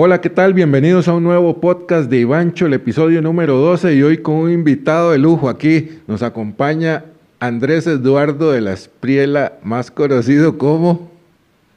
Hola, ¿qué tal? Bienvenidos a un nuevo podcast de Ivancho, el episodio número 12 y hoy con un invitado de lujo aquí. Nos acompaña Andrés Eduardo de la Espriela, más conocido como...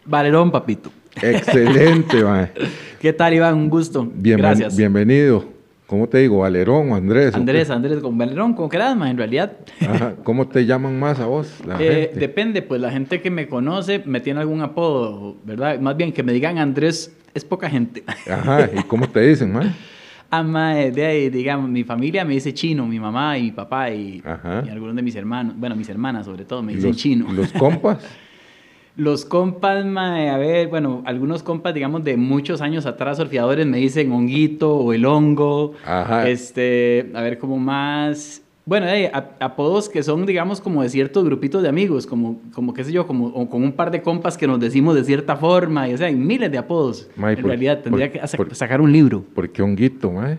Valerón, papito. Excelente, man. ¿Qué tal, Iván? Un gusto. Gracias. Bienvenido. ¿Cómo te digo? ¿Valerón o Andrés? ¿o Andrés? Andrés, con Valerón, con querás, ma, en realidad. Ajá. ¿Cómo te llaman más a vos? La Eh, gente? depende, pues la gente que me conoce me tiene algún apodo, ¿verdad? Más bien que me digan Andrés es poca gente. Ajá. ¿Y cómo te dicen, man? Ah, eh, de ahí, digamos, mi familia me dice chino, mi mamá y mi papá y, y algunos de mis hermanos, bueno, mis hermanas sobre todo me dicen Los, chino. los compas. Los compas, mae, a ver, bueno, algunos compas, digamos, de muchos años atrás, surfeadores, me dicen honguito o el hongo. Ajá. Este, a ver, como más. Bueno, ap- apodos que son, digamos, como de ciertos grupitos de amigos, como, como qué sé yo, como o con un par de compas que nos decimos de cierta forma, y o sea, hay miles de apodos. Mae, en por- realidad, tendría por- que por- sacar un libro. ¿Por qué honguito, man?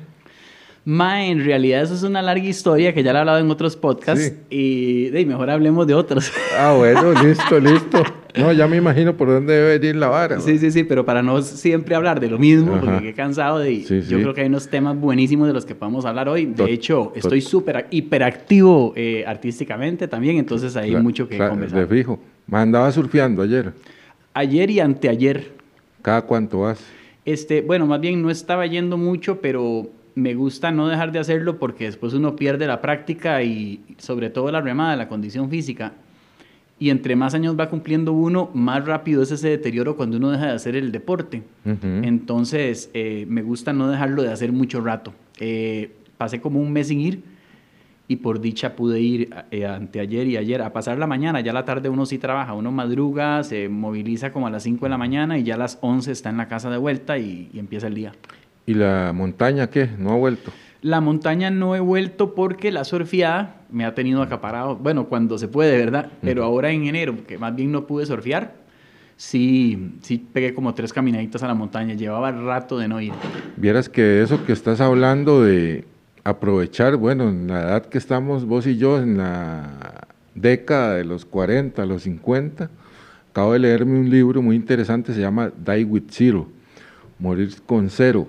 Ma, en realidad eso es una larga historia que ya la he hablado en otros podcasts, Sí. y de, mejor hablemos de otros. Ah, bueno, listo, listo. No, ya me imagino por dónde debe venir la vara. Sí, sí, sí, pero para no siempre hablar de lo mismo, Ajá. porque qué cansado de... Sí, yo sí. creo que hay unos temas buenísimos de los que podemos hablar hoy. De Tot- hecho, estoy súper hiperactivo eh, artísticamente también, entonces hay mucho que cla- conversar. De fijo. Me andaba surfeando ayer. Ayer y anteayer, ¿Cada cuánto vas? este, bueno, más bien no estaba yendo mucho, pero me gusta no dejar de hacerlo porque después uno pierde la práctica y sobre todo la remada, la condición física. Y entre más años va cumpliendo uno, más rápido es ese deterioro cuando uno deja de hacer el deporte. Entonces, eh, me gusta no dejarlo de hacer mucho rato. Eh, pasé como un mes sin ir y por dicha pude ir eh, anteayer y ayer a pasar la mañana. Ya la tarde uno sí trabaja, uno madruga, se moviliza como a las 5 de la mañana y ya a las 11 está en la casa de vuelta y, y empieza el día. ¿Y la montaña qué? ¿No ha vuelto? La montaña no he vuelto porque la surfeada me ha tenido acaparado, bueno, cuando se puede, ¿verdad? Pero ahora en enero, que más bien no pude surfear, sí, sí pegué como tres caminaditas a la montaña. Llevaba rato de no ir. Vieras que eso que estás hablando de aprovechar, bueno, en la edad que estamos vos y yo, en la década de los 40, los 50, acabo de leerme un libro muy interesante, se llama Die with Zero, Morir con cero.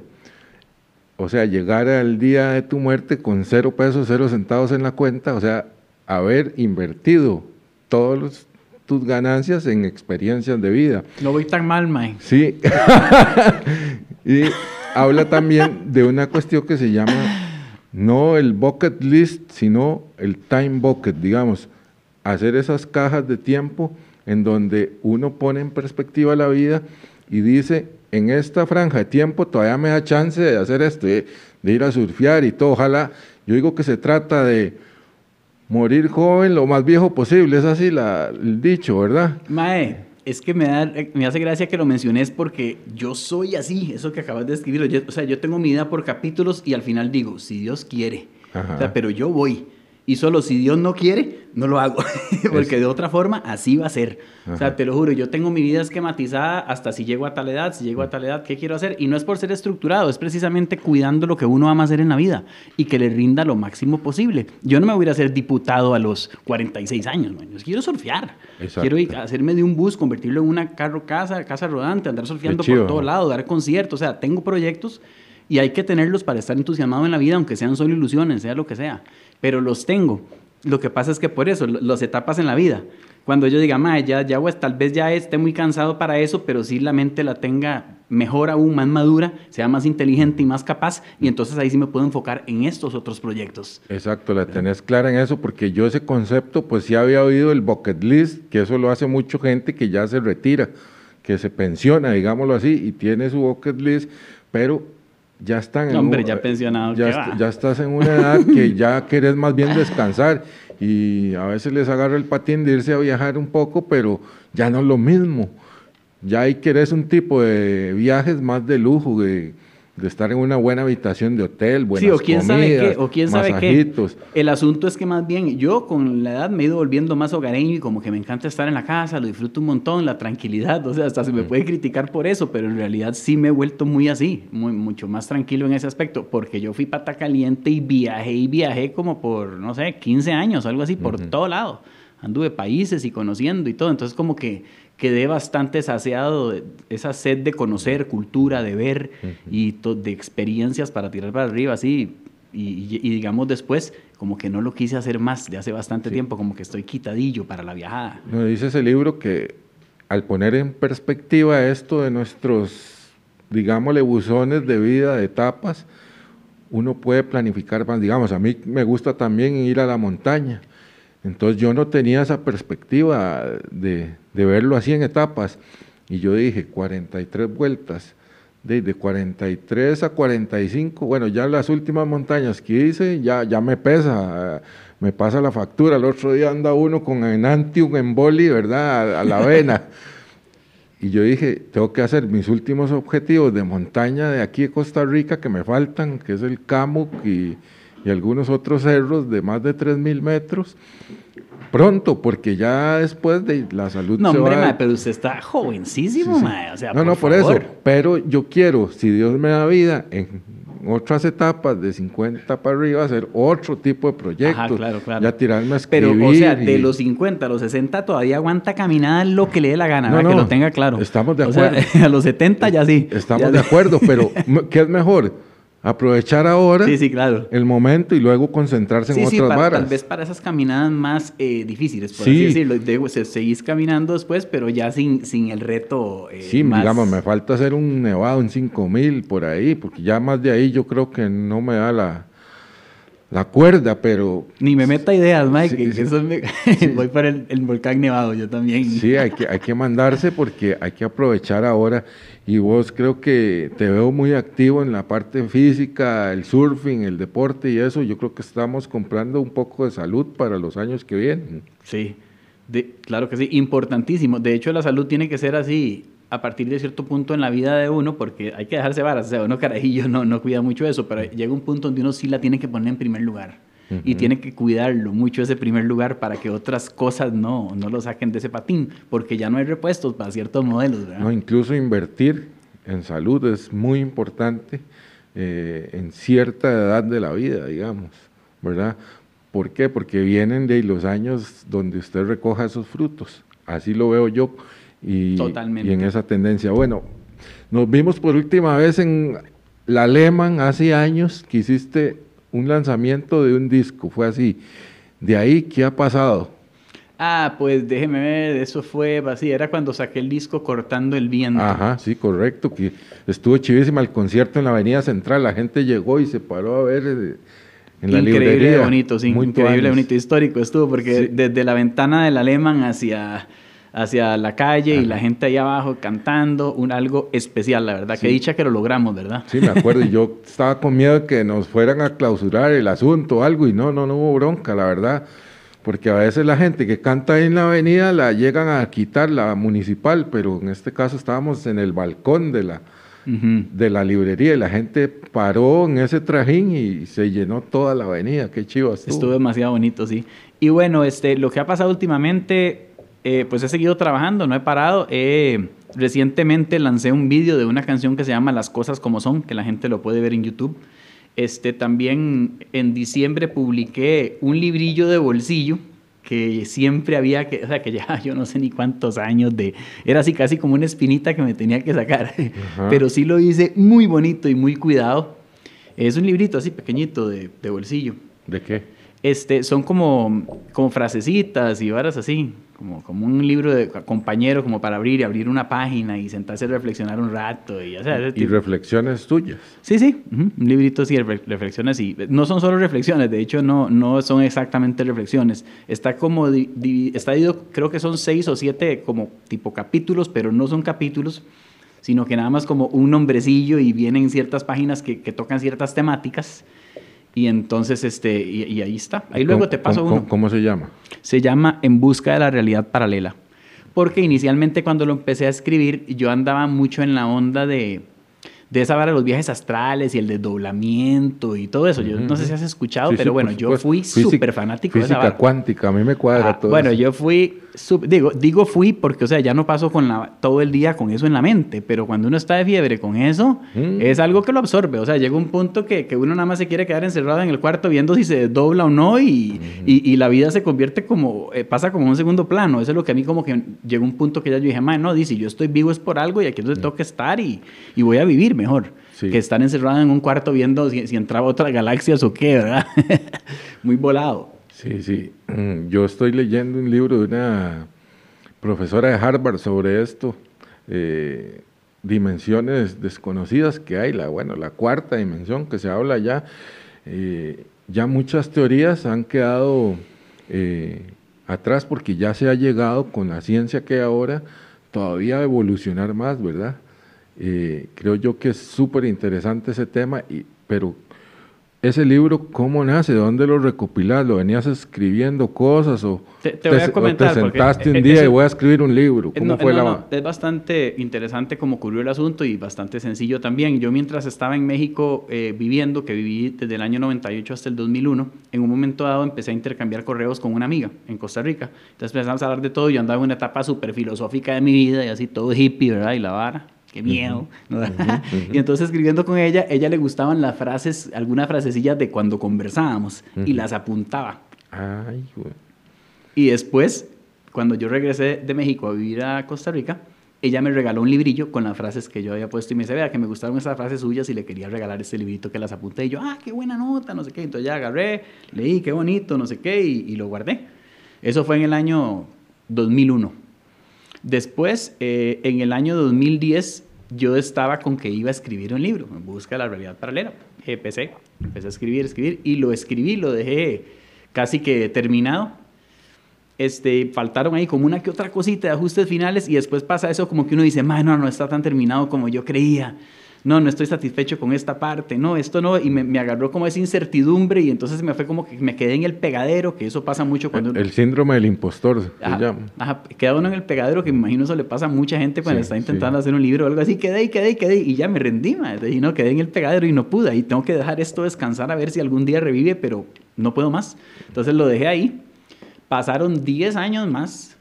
O sea, llegar al día de tu muerte con cero pesos, cero centavos en la cuenta, o sea, haber invertido todas tus ganancias en experiencias de vida. No voy tan mal, Mae. Sí. y habla también de una cuestión que se llama no el bucket list, sino el time bucket, digamos, hacer esas cajas de tiempo en donde uno pone en perspectiva la vida y dice, en esta franja de tiempo todavía me da chance de hacer esto, de, de ir a surfear y todo. Ojalá, yo digo que se trata de morir joven lo más viejo posible, es así la- el dicho, ¿verdad? Mae, es que me, da, me hace gracia que lo menciones porque yo soy así, eso que acabas de escribir. Yo- o sea, yo tengo mi vida por capítulos y al final digo, si Dios quiere. O sea, pero yo voy. Y solo si Dios no quiere, no lo hago. Porque de otra forma, así va a ser. O Ajá. sea, te lo juro, yo tengo mi vida esquematizada hasta si llego a tal edad, si llego a tal edad, ¿qué quiero hacer? Y no es por ser estructurado, es precisamente cuidando lo que uno ama hacer en la vida y que le rinda lo máximo posible. Yo no me voy a ser diputado a los 46 años, man. Yo quiero surfear. Exacto. Quiero ir a hacerme de un bus, convertirlo en una carro casa, casa rodante, andar surfeando por todo lado, dar conciertos. O sea, tengo proyectos y hay que tenerlos para estar entusiasmado en la vida, aunque sean solo ilusiones, sea lo que sea. Pero los tengo. Lo que pasa es que por eso, las etapas en la vida. Cuando yo diga, "Mae, ya, ya, pues, tal vez ya esté muy cansado para eso, pero sí la mente la tenga mejor aún, más madura, sea más inteligente y más capaz, y entonces ahí sí me puedo enfocar en estos otros proyectos. Exacto, la tenés clara en eso, porque yo ese concepto, pues sí había oído el bucket list, que eso lo hace mucha gente que ya se retira, que se pensiona, digámoslo así, y tiene su bucket list, pero ya están en No, hombre, un- ya pensionado, ya, ¿qué est- va? ya estás en una edad que ya querés más bien descansar, y a veces les agarra el patín de irse a viajar un poco, pero ya no es lo mismo. Ya ahí querés un tipo de viajes más de lujo, de, de estar en una buena habitación de hotel, buenas Sí, o quién sabe comidas, qué, o quién sabe qué. masajitos. El asunto es que más bien yo con la edad me he ido volviendo más hogareño y como que me encanta estar en la casa, lo disfruto un montón, la tranquilidad, o sea, hasta se me puede criticar por eso, pero en realidad sí me he vuelto muy así, muy, mucho más tranquilo en ese aspecto, porque yo fui pata caliente y viajé y viajé como por, no sé, 15 años, algo así, por todo lado. Anduve países y conociendo y todo, entonces como que quedé bastante saciado de esa sed de conocer cultura, de ver y de experiencias para tirar para arriba, así. Y, digamos después, como que no lo quise hacer más de hace bastante tiempo, como que estoy quitadillo para la viajada. No, dice ese libro que al poner en perspectiva esto de nuestros, digámosle, buzones de vida, de etapas, uno puede planificar más. Digamos, a mí me gusta también ir a la montaña. Entonces yo no tenía esa perspectiva de, de verlo así en etapas. Y yo dije, 43 vueltas, de, 43 a 45, bueno, ya las últimas montañas que hice, ya, ya me pesa, me pasa la factura. El otro día anda uno con enantium en boli, ¿verdad? A, la vena. y yo dije, tengo que hacer mis últimos objetivos de montaña de aquí de Costa Rica que me faltan, que es el Camuc y, y algunos otros cerros de más de 3.000 metros pronto, porque ya después de la salud no, hombre, pero usted está jovencísimo, O sea, no, no, por eso. Pero yo quiero, si Dios me da vida, en otras etapas de 50 para arriba, hacer otro tipo de proyectos. claro, claro. Ya tirarme a escribir. Pero, o sea, de los 50 a los 60 todavía aguanta caminar lo que le dé la gana, no, que lo tenga claro. Estamos de acuerdo. a los 70 ya sí. Estamos de acuerdo, pero ¿qué es mejor? Aprovechar ahora claro. el momento y luego concentrarse en otras para, varas. Tal vez para esas caminadas más eh, difíciles, por así decirlo. De, seguís caminando después, pero ya sin, sin el reto. Eh, sí, digamos, me falta hacer un nevado en 5000 por ahí, porque ya más de ahí yo creo que no me da la, la cuerda, pero... Ni me meta ideas, Mike, voy para el, el, volcán nevado, yo también. Sí, hay que, hay que mandarse porque hay que aprovechar ahora y vos creo que te veo muy activo en la parte física, el surfing, el deporte y eso. Yo creo que estamos comprando un poco de salud para los años que vienen. Sí, de, claro que sí, importantísimo. De hecho, la salud tiene que ser así a partir de cierto punto en la vida de uno, porque hay que dejarse varas. O sea, uno carajillo no, no cuida mucho eso, pero llega un punto donde uno sí la tiene que poner en primer lugar y tiene que cuidarlo mucho ese primer lugar para que otras cosas no, no lo saquen de ese patín, porque ya no hay repuestos para ciertos modelos. No, incluso invertir en salud es muy importante eh, en cierta edad de la vida, digamos, ¿verdad? ¿Por qué? Porque vienen de los años donde usted recoja esos frutos. Así lo veo yo y, y en esa tendencia. Bueno, nos vimos por última vez en la Lehman hace años que hiciste un lanzamiento de un disco, fue así. De ahí, ¿qué ha pasado? Ah, pues déjeme ver, eso fue así, era cuando saqué el disco Cortando el Viento. Ajá, sí, correcto, que estuvo chivísima el concierto en la Avenida Central, la gente llegó y se paró a ver eh, en la increíble librería. bonito, sí, increíble bonito, histórico estuvo, porque desde la ventana del Alemán hacia hacia la calle y la gente ahí abajo cantando, un algo especial, la verdad. que dicha que lo logramos, ¿verdad? Sí, me acuerdo. y yo estaba con miedo de que nos fueran a clausurar el asunto o algo y no, no, no hubo bronca, la verdad. Porque a veces la gente que canta ahí en la avenida la llegan a quitar, la municipal, pero en este caso estábamos en el balcón de la, de la librería y la gente paró en ese trajín y se llenó toda la avenida. Qué chivo estuvo. Estuvo demasiado bonito, sí. Y bueno, este, lo que ha pasado últimamente eh, pues he seguido trabajando, no he parado. recientemente lancé un vídeo de una canción que se llama Las cosas como son, que la gente lo puede ver en YouTube. Este, también en diciembre publiqué un librillo de bolsillo que siempre había que, o sea, que ya yo no sé ni cuántos años de, era así casi como una espinita que me tenía que sacar, pero sí lo hice muy bonito y muy cuidado. Es un librito así pequeñito de, de bolsillo. ¿De qué? Este, son como, como frasecitas y varas así como, como un libro de compañero, como para abrir y abrir una página y sentarse a reflexionar un rato. Y, y reflexiones tuyas. Sí, sí, un librito sí, reflexiones y no son solo reflexiones, de hecho no, no son exactamente reflexiones. Está como, está creo que son seis o siete como tipo capítulos, pero no son capítulos, sino que nada más como un nombrecillo y vienen ciertas páginas que, que tocan ciertas temáticas y entonces, este, y, ahí está. Ahí luego te paso ¿cómo, uno. ¿Cómo se llama? Se llama En busca de la realidad paralela. Porque inicialmente cuando lo empecé a escribir, yo andaba mucho en la onda de, de esa vara de los viajes astrales y el desdoblamiento y todo eso. Yo no sé si has escuchado, Sí, pero sí, bueno, yo fui súper fanático de esa vara. cuántica, a mí me cuadra Ah, todo bueno, eso. yo fui, digo, digo fui porque, o sea, ya no paso con la, todo el día con eso en la mente, pero cuando uno está de fiebre con eso, Mm. es algo que lo absorbe. O sea, llega un punto que, que uno nada más se quiere quedar encerrado en el cuarto viendo si se desdobla o no y, y, y la vida se convierte como, eh, pasa como un segundo plano. Eso es lo que a mí como que llegó un punto que ya yo dije, man, no, dice, yo estoy vivo es por algo y aquí es donde tengo que estar y, y voy a vivir mejor. Sí. Que estar encerrado en un cuarto viendo si, si entraba otras galaxias o qué, ¿verdad? Muy volado. Sí, sí. Mm, Yo estoy leyendo un libro de una profesora de Harvard sobre esto, eh, dimensiones desconocidas que hay, la, bueno, la cuarta dimensión que se habla ya. eh, ya muchas teorías han quedado eh, atrás porque ya se ha llegado con la ciencia que hay ahora todavía a evolucionar más, ¿verdad? Eh, creo yo que es súper interesante ese tema, y, pero ese libro, ¿cómo nace? ¿De dónde lo recopilas? ¿Lo venías escribiendo cosas o Te- te voy a comentar, te sentaste eh, un día y voy a escribir un libro? Eh, ¿Cómo no, fue no, la...? no, es bastante interesante cómo ocurrió el asunto y bastante sencillo también. Yo mientras estaba en México eh, viviendo, que viví desde el año 98 hasta el 2001, en un momento dado empecé a intercambiar correos con una amiga en Costa Rica. Entonces empezamos a hablar de todo. Yo andaba en una etapa súper filosófica de mi vida y así todo hippie, ¿verdad? Y la vara. Qué miedo. ¿no? y entonces escribiendo con ella, ella le gustaban las frases, algunas frasecillas de cuando conversábamos y Ujú. las apuntaba. Ay, güey. Y después, cuando yo regresé de México a vivir a Costa Rica, ella me regaló un librillo con las frases que yo había puesto y me dice, vea, que me gustaron esas frases suyas y le quería regalar este librito que las apunté. Y yo, ah, qué buena nota, no sé qué. Entonces ya agarré, leí, qué bonito, no sé qué, y, y lo guardé. Eso fue en el año 2001. Después, eh, en el año 2010, yo estaba con que iba a escribir un libro, en busca de la realidad paralela. Empecé, empecé a escribir, escribir, y lo escribí, lo dejé casi que terminado. Este, faltaron ahí como una que otra cosita de ajustes finales y después pasa eso como que uno dice, "Ma, no, no está tan terminado como yo creía. No, no estoy satisfecho con esta parte. No, esto no. Y me, me agarró como esa incertidumbre y entonces me fue como que me quedé en el pegadero, que eso pasa mucho cuando... El, el síndrome del impostor se Ajá, llama. ajá, queda uno en el pegadero que me imagino eso le pasa a mucha gente cuando Sí, está intentando sí. hacer un libro o algo así, quedé y quedé y quedé y ya me rendí, madre, y no, quedé en el pegadero y no pude, y tengo que dejar esto descansar a ver si algún día revive, pero no puedo más. Entonces lo dejé ahí, pasaron 10 años más,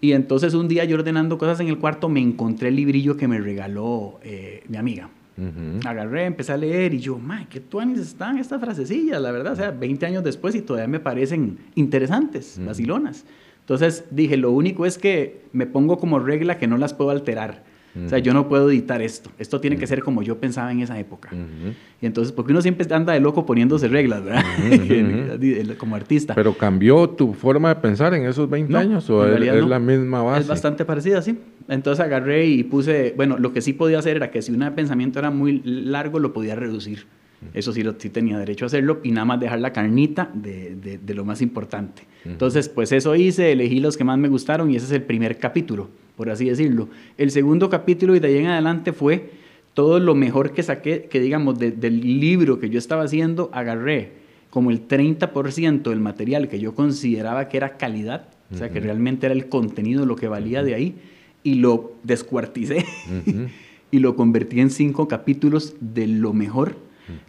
y entonces un día yo ordenando cosas en el cuarto me encontré el librillo que me regaló eh, mi amiga. Ujú. Agarré, empecé a leer y yo, ¡ay, qué tuanis están estas frasecillas! La verdad, o sea, 20 años después y todavía me parecen interesantes, Ujú. vacilonas. Entonces dije, lo único es que me pongo como regla que no las puedo alterar. O sea, yo no puedo editar esto. Esto tiene que Ujú. ser como yo pensaba en esa época. Ujú. Y entonces, porque uno siempre anda de loco poniéndose reglas, ¿verdad? Como artista. ¿Pero cambió tu forma de pensar en esos 20 No, años o es, no. la misma base? Es bastante parecida, sí. Entonces agarré y puse, bueno, lo que sí podía hacer era que si un pensamiento era muy largo, lo podía reducir. Eso sí, lo, sí tenía derecho a hacerlo y nada más dejar la carnita de, de- de lo más importante. Entonces, pues eso hice, elegí los que más me gustaron y ese es el primer capítulo, por así decirlo. El segundo capítulo y de ahí en adelante fue todo lo mejor que saqué, que digamos, de- del libro que yo estaba haciendo, agarré como el 30% del material que yo consideraba que era calidad, o sea, que realmente era el contenido lo que valía de ahí, y lo descuarticé. Y lo convertí en cinco capítulos de lo mejor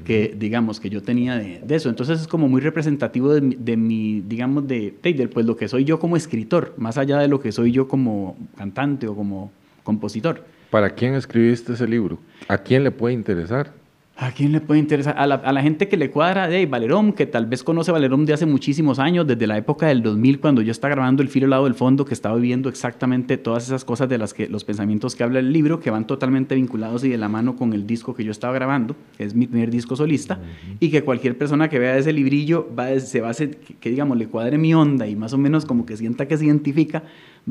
que, digamos, que yo tenía de, de eso. Entonces es como muy representativo de, mi- de mi, digamos, de, de, de, pues lo que soy yo como escritor, más allá de lo que soy yo como cantante o como compositor. ¿Para quién escribiste ese libro? ¿A quién le puede interesar? ¿A quién le puede interesar? A la, a la gente que le cuadra de Valerón, que tal vez conoce Valerón de hace muchísimos años, desde la época del 2000, cuando yo estaba grabando El filo al lado del fondo, que estaba viviendo exactamente todas esas cosas de las que los pensamientos que habla el libro, que van totalmente vinculados y de la mano con el disco que yo estaba grabando, que es mi primer disco solista, y que cualquier persona que vea ese librillo va a- se va a hacer, que, que, digamos, le cuadre mi onda y más o menos como que sienta que se identifica,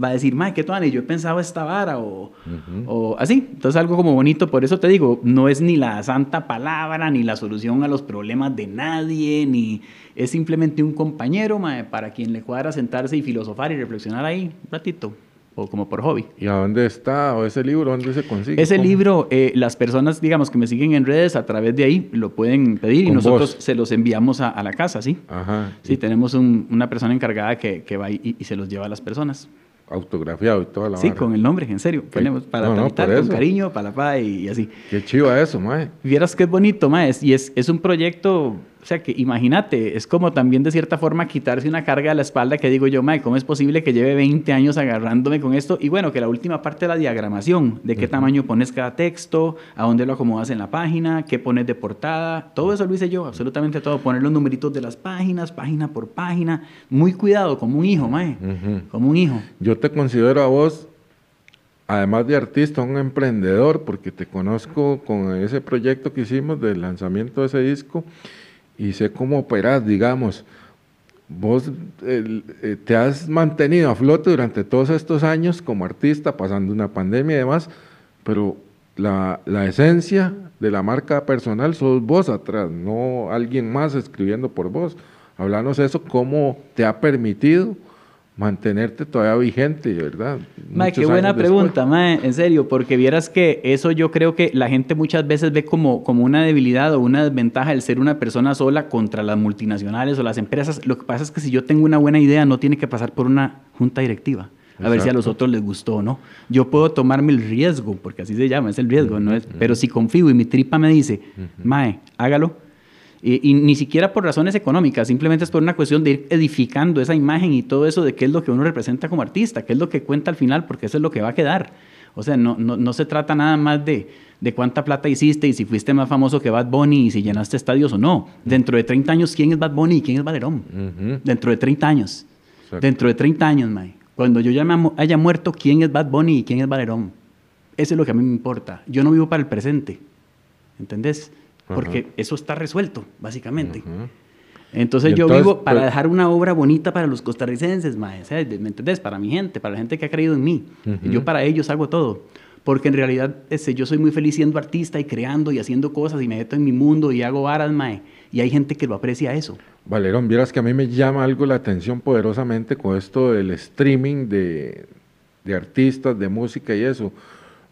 va a decir, mae, qué tuane, yo he pensado esta vara, o, Ujú. o así. Entonces algo como bonito, por eso te digo, no es ni la santa palabra, ni la solución a los problemas de nadie, ni es simplemente un compañero mae, para quien le cuadra sentarse y filosofar y reflexionar ahí un ratito, o como por hobby. ¿Y a dónde está? ¿O ese libro dónde se consigue? Ese ¿Cómo? libro, eh, las personas, digamos, que me siguen en redes, a través de ahí lo pueden pedir y nosotros vos. se los enviamos a, a la casa, ¿sí? Ajá. Sí, tenemos un- una persona encargada que, que va y, y se los lleva a las personas. Autografiado y toda la Sí, con el nombre, en serio. Ponemos para no, con cariño, para la paz y, y así. Qué chiva eso, mae. Vieras que es bonito, maes. Y es, es un proyecto, o sea, que imagínate, es como también de cierta forma quitarse una carga de la espalda que digo yo, mae, ¿cómo es posible que lleve 20 años agarrándome con esto? Y bueno, que la última parte de la diagramación, de qué tamaño pones cada texto, a dónde lo acomodas en la página, qué pones de portada, todo eso lo hice yo, absolutamente todo. Poner los numeritos de las páginas, página por página. Muy cuidado, como un hijo, mae. Como un hijo. Yo te considero a vos, además de artista, un emprendedor, porque te conozco con ese proyecto que hicimos del lanzamiento de ese disco y sé cómo operas, digamos. Vos eh, te has mantenido a flote durante todos estos años como artista, pasando una pandemia y demás, pero la, la esencia de la marca personal sos vos atrás, no alguien más escribiendo por vos. Hablanos eso, cómo te ha permitido mantenerte todavía vigente, ¿verdad? Mae, qué buena pregunta, mae, en serio, porque vieras que eso yo creo que la gente muchas veces ve como, como una debilidad o una desventaja el ser una persona sola contra las multinacionales o las empresas. Lo que pasa es que si yo tengo una buena idea, no tiene que pasar por una junta directiva. A ver si a los otros les gustó o no. Yo puedo tomarme el riesgo, porque así se llama, es el riesgo, ¿no es? Pero si confío y mi tripa me dice, Mae, hágalo, y, y ni siquiera por razones económicas, simplemente es por una cuestión de ir edificando esa imagen y todo eso de qué es lo que uno representa como artista, qué es lo que cuenta al final, porque eso es lo que va a quedar. O sea, no, no, no se trata nada más de, de cuánta plata hiciste y si fuiste más famoso que Bad Bunny y si llenaste estadios o no. Dentro de 30 años, ¿quién es Bad Bunny y quién es Valerón? Dentro de 30 años. Exacto. Dentro de 30 años, Mae. Cuando yo ya me haya muerto, ¿quién es Bad Bunny y quién es Valerón? Eso es lo que a mí me importa. Yo no vivo para el presente. ¿Entendés? Porque eso está resuelto, básicamente. Entonces yo vivo para pues- dejar una obra bonita para los costarricenses, mae, ¿me entendés? Para mi gente, para la gente que ha creído en mí. Ujú. yo para ellos hago todo. Porque en realidad este, yo soy muy feliz siendo artista y creando y haciendo cosas y me meto en mi mundo y hago varas, mae. Y hay gente que lo aprecia eso. Valerón, vieras que a mí me llama algo la atención poderosamente con esto del streaming de, de artistas, de música y eso.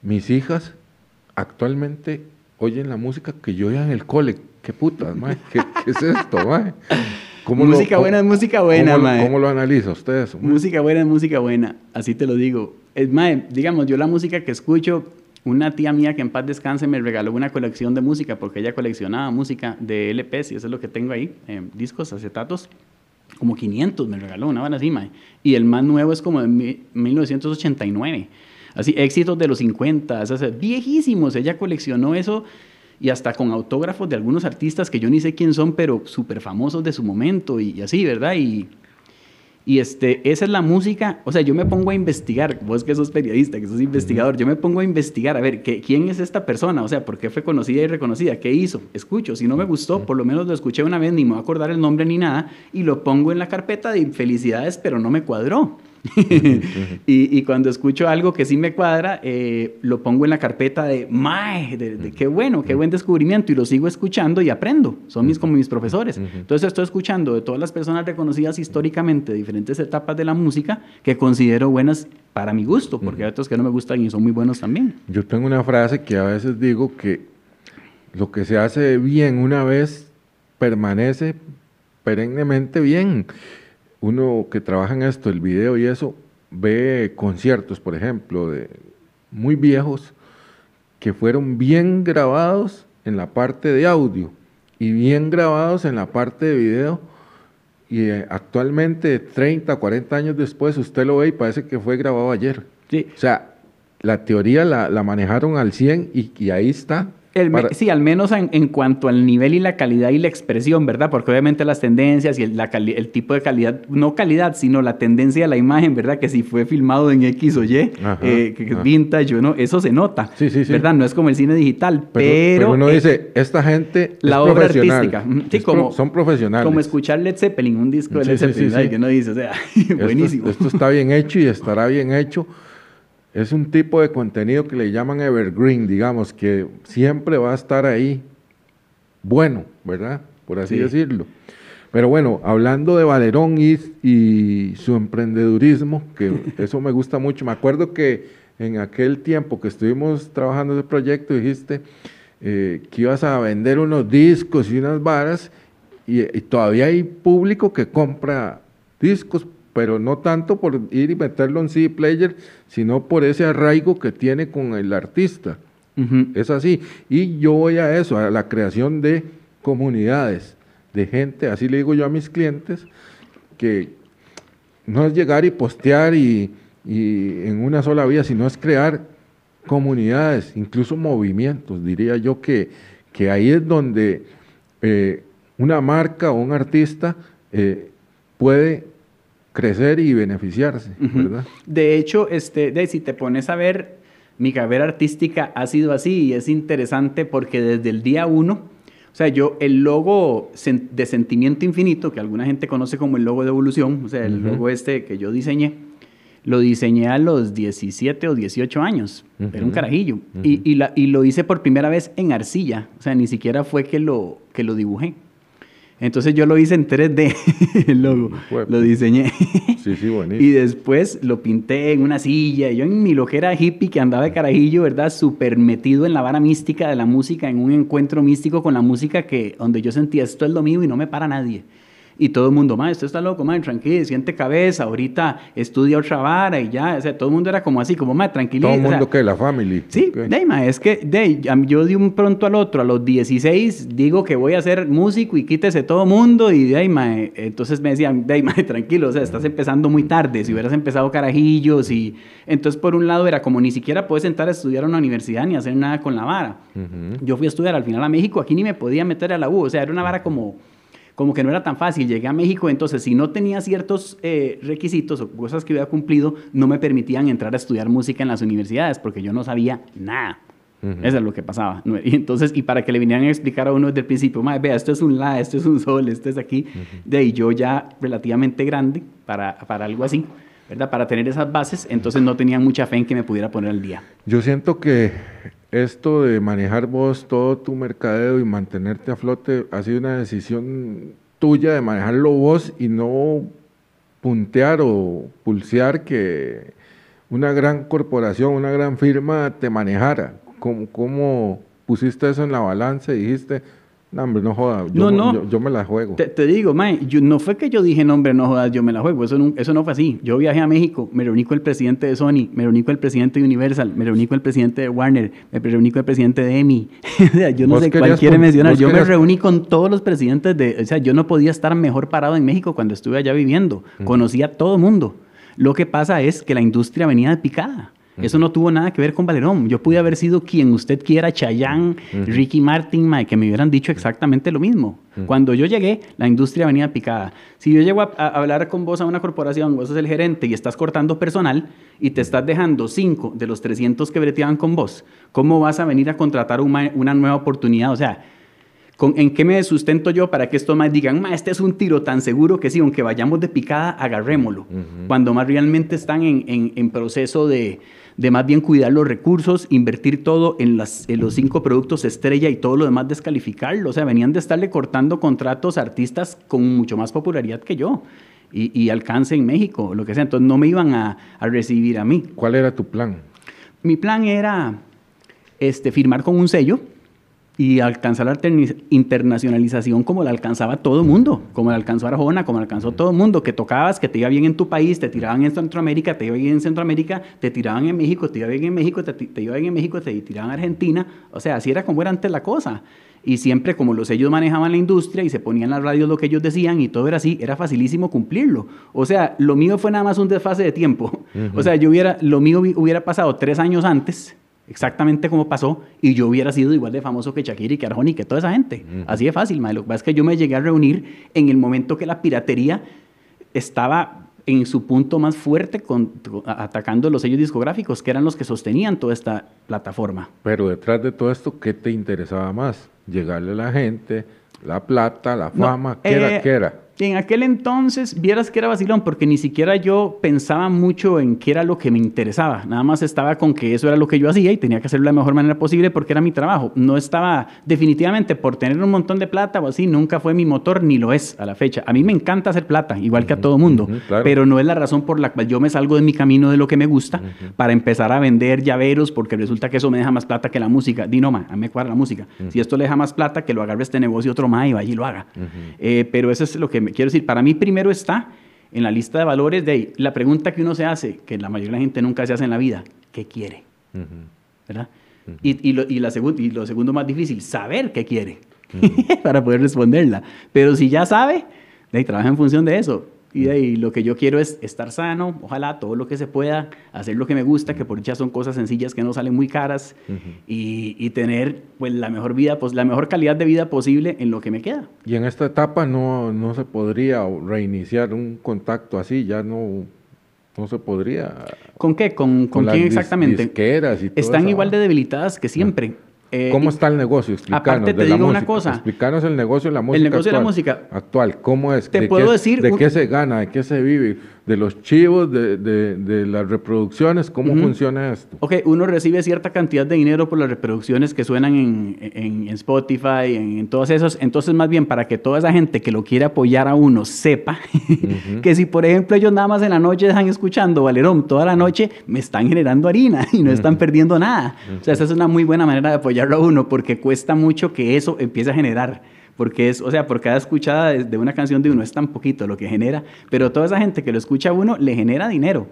Mis hijas actualmente oyen la música que yo oía en el cole. ¿Qué putas, mae? ¿Qué, qué es esto, mae? ¿Cómo lo- música cómo- buena es música buena, ¿cómo, lo- mae. ¿Cómo lo analiza usted eso? mae? Música buena es música buena, así te lo digo. Es mae, digamos, yo la música que escucho, una tía mía que en paz descanse me regaló una colección de música porque ella coleccionaba música de LPs y eso es lo que tengo ahí, eh, discos, acetatos. Como 500 me regaló, una van así, mae. Y el más nuevo es como de mi- 1989. Así, éxitos de los 50, o sea, viejísimos. Ella coleccionó eso y hasta con autógrafos de algunos artistas que yo ni sé quién son, pero súper famosos de su momento y, y así, ¿verdad? Y, y este, esa es la música, o sea, yo me pongo a investigar, vos que sos periodista, que sos investigador, yo me pongo a investigar, a ver, ¿qué, ¿quién es esta persona? O sea, ¿por qué fue conocida y reconocida? ¿Qué hizo? Escucho, si no me gustó, por lo menos lo escuché una vez, ni me voy a acordar el nombre ni nada, y lo pongo en la carpeta de felicidades, pero no me cuadró. y, y cuando escucho algo que sí me cuadra, eh, lo pongo en la carpeta de, ¡mae! De, de qué bueno, qué buen descubrimiento, y lo sigo escuchando y aprendo. Son mis, como mis profesores. Entonces estoy escuchando de todas las personas reconocidas históricamente de diferentes etapas de la música que considero buenas para mi gusto, porque hay otros que no me gustan y son muy buenos también. Yo tengo una frase que a veces digo que lo que se hace bien una vez permanece perennemente bien. Uno que trabaja en esto, el video y eso, ve conciertos, por ejemplo, de muy viejos que fueron bien grabados en la parte de audio y bien grabados en la parte de video. Y eh, actualmente, 30, 40 años después, usted lo ve y parece que fue grabado ayer. Sí. O sea, la teoría la, la manejaron al 100 y, y ahí está. El me- Para- sí, al menos en, en cuanto al nivel y la calidad y la expresión, ¿verdad? Porque obviamente las tendencias y el, la cali- el tipo de calidad, no calidad, sino la tendencia de la imagen, ¿verdad? Que si fue filmado en X o Y, Ajá, eh, que es vintage o no, eso se nota, Sí, sí, sí. ¿verdad? No es como el cine digital, pero, pero... pero uno eh, dice, esta gente la es obra profesional. artística. Mm, Sí, Es pro- como, son profesionales. Como escuchar Led Zeppelin, un disco de Led Zeppelin, que no dice, o sea, Esto- buenísimo. Esto, está bien hecho y estará bien hecho. Es un tipo de contenido que le llaman evergreen, digamos, que siempre va a estar ahí bueno, ¿verdad? Por así Sí. decirlo. Pero bueno, hablando de Valerón y, y su emprendedurismo, que eso me gusta mucho. Me acuerdo que en aquel tiempo que estuvimos trabajando ese proyecto dijiste eh, que ibas a vender unos discos y unas varas y, y todavía hay público que compra discos pero no tanto por ir y meterlo en CD player, sino por ese arraigo que tiene con el artista. Es así. Y yo voy a eso, a la creación de comunidades, de gente, así le digo yo a mis clientes, que no es llegar y postear y, en una sola vía, sino es crear comunidades, incluso movimientos. Diría yo que, que ahí es donde eh, una marca o un artista eh, puede crecer y beneficiarse, ¿verdad? De hecho, este, de, si te pones a ver, mi carrera artística ha sido así y es interesante porque desde el día uno, o sea, yo el logo de sentimiento infinito, que alguna gente conoce como el logo de evolución, o sea, el logo este que yo diseñé, lo diseñé a los 17 o 18 años, era un carajillo, y, y, la, y, lo hice por primera vez en arcilla, o sea, ni siquiera fue que lo, que lo dibujé. Entonces yo lo hice en 3D, el logo, lo diseñé. Sí, sí, buenísimo. Y después lo pinté en una silla. Yo en mi loquera hippie que andaba de carajillo, ¿verdad? Súper metido en la vara mística de la música, en un encuentro místico con la música que donde yo sentía esto es lo mío y no me para nadie. Y todo el mundo, ma, esto está loco, ma, tranquilo, siente cabeza, ahorita estudia otra vara y ya, o sea, todo el mundo era como así, como, ma, tranquilo. Todo el mundo que la family. Sí, de, ma, es que de, yo de un pronto al otro, a los 16, digo que voy a ser músico y quítese todo el mundo y de, ma, entonces me decían, de, ma, tranquilo, o sea, estás empezando muy tarde, si hubieras empezado carajillos y... Entonces, por un lado, era como ni siquiera puedes sentar a estudiar a una universidad ni hacer nada con la vara. Yo fui a estudiar al final a México, aquí ni me podía meter a la U, o sea, era una vara como como que no era tan fácil. Llegué a México, entonces si no tenía ciertos eh, requisitos o cosas que había cumplido, no me permitían entrar a estudiar música en las universidades porque yo no sabía nada. Eso es lo que pasaba. Y entonces, y para que le vinieran a explicar a uno desde el principio, vea, esto es un la, esto es un sol, esto es aquí, de ahí yo ya relativamente grande para, para algo así, ¿verdad? Para tener esas bases, entonces no tenía mucha fe en que me pudiera poner al día. Yo siento que esto de manejar vos todo tu mercadeo y mantenerte a flote ha sido una decisión tuya de manejarlo vos y no puntear o pulsear que una gran corporación, una gran firma te manejara. ¿Cómo, pusiste eso en la balanza y dijiste, no, hombre, no joda. Yo, no, no. Yo, me la juego. Te, digo, mae, yo, no fue que yo dije, no, hombre, no jodas, yo me la juego. Eso no, eso no fue así. Yo viajé a México, me reuní con el presidente de Sony, me reuní con el presidente de Universal, me reuní con el presidente de Warner, me reuní con el presidente de EMI. o sea, yo no sé cuál quiere mencionar. Yo me reuní con todos los presidentes de. O sea, yo no podía estar mejor parado en México cuando estuve allá viviendo. Conocía a todo el mundo. Lo que pasa es que la industria venía de picada. Eso no tuvo nada que ver con Valerón. Yo pude haber sido quien usted quiera, Chayanne, Ricky Martin, que me hubieran dicho exactamente lo mismo. Cuando yo llegué, la industria venía picada. Si yo llego a, hablar con vos a una corporación, vos sos el gerente y estás cortando personal y te estás dejando cinco de los 300 que breteaban con vos, ¿cómo vas a venir a contratar una, nueva oportunidad? O sea, ¿En qué me sustento yo para que esto más digan, este es un tiro tan seguro que sí, aunque vayamos de picada, agarrémoslo? Cuando más realmente están en proceso de, de más bien cuidar los recursos, invertir todo en, las, los cinco productos estrella y todo lo demás descalificarlo. O sea, venían de estarle cortando contratos a artistas con mucho más popularidad que yo y, alcance en México, lo que sea. Entonces no me iban a, recibir a mí. ¿Cuál era tu plan? Mi plan era este, firmar con un sello y alcanzar la internacionalización como la alcanzaba todo el mundo, como la alcanzó Arjona, como la alcanzó todo el mundo, que tocabas, que te iba bien en tu país, te tiraban en Centroamérica, te iba bien en Centroamérica, te tiraban en México, te iba bien en México, te, te iba bien en México, te tiraban en Argentina, o sea, así era como era antes la cosa. Y siempre como los ellos manejaban la industria y se ponían en las radios lo que ellos decían y todo era así, era facilísimo cumplirlo. O sea, lo mío fue nada más un desfase de tiempo. O sea, yo hubiera, lo mío hubiera pasado tres años antes exactamente como pasó y yo hubiera sido igual de famoso que Shakira y que Arjona y que toda esa gente. Así de fácil, Lo que pasa es que yo me llegué a reunir en el momento que la piratería estaba en su punto más fuerte con, atacando los sellos discográficos, que eran los que sostenían toda esta plataforma. Pero detrás de todo esto, ¿qué te interesaba más? Llegarle a la gente, la plata, la fama, ¿qué, era, eh, ¿qué era? En aquel entonces, vieras que era vacilón, porque ni siquiera yo pensaba mucho en qué era lo que me interesaba. Nada más estaba con que eso era lo que yo hacía y tenía que hacerlo de la mejor manera posible porque era mi trabajo. No estaba definitivamente por tener un montón de plata o así, nunca fue mi motor ni lo es a la fecha. A mí me encanta hacer plata, igual que a todo mundo, pero no es la razón por la cual yo me salgo de mi camino de lo que me gusta para empezar a vender llaveros porque resulta que eso me deja más plata que la música. Di no, ma, a mí me cuadra la música. Si esto le deja más plata, que lo agarre este negocio otro más y vaya y lo haga. Eh, pero eso es lo que me quiero decir, para mí primero está en la lista de valores de ahí, la pregunta que uno se hace, que la mayoría de la gente nunca se hace en la vida, ¿qué quiere? ¿Verdad? y, y, lo, y, la y lo segundo más difícil, saber qué quiere para poder responderla. Pero si ya sabe, de ahí, trabaja en función de eso. Y de ahí, lo que yo quiero es estar sano, ojalá todo lo que se pueda, hacer lo que me gusta, que por dicha son cosas sencillas que no salen muy caras, y, y, tener pues, la mejor vida, pues, la mejor calidad de vida posible en lo que me queda. Y en esta etapa no, no se podría reiniciar un contacto así, ya no, no se podría. ¿Con qué? ¿Con, con, quién exactamente? y Están igual de debilitadas que siempre. Eh, ¿Cómo está el negocio? Explícanos aparte te digo una cosa. Explícanos el negocio de la música El negocio actual, de la música. Actual, ¿cómo es? Te puedo qué, decir... ¿De qué se gana? ¿De qué se vive? ¿De los chivos? ¿De, de, de las reproducciones? ¿Cómo uh -huh. funciona esto? Ok, uno recibe cierta cantidad de dinero por las reproducciones que suenan en, en, en Spotify, en, en, todos esos. Entonces, más bien, para que toda esa gente que lo quiere apoyar a uno sepa uh -huh. que si, por ejemplo, ellos nada más en la noche dejan escuchando Valerón toda la noche, me están generando harina y no están uh -huh. perdiendo nada. O sea, esa es una muy buena manera de apoyarlo a uno porque cuesta mucho que eso empiece a generar. Porque es, o sea, por cada escuchada de, de, una canción de uno es tan poquito lo que genera, pero toda esa gente que lo escucha a uno le genera dinero.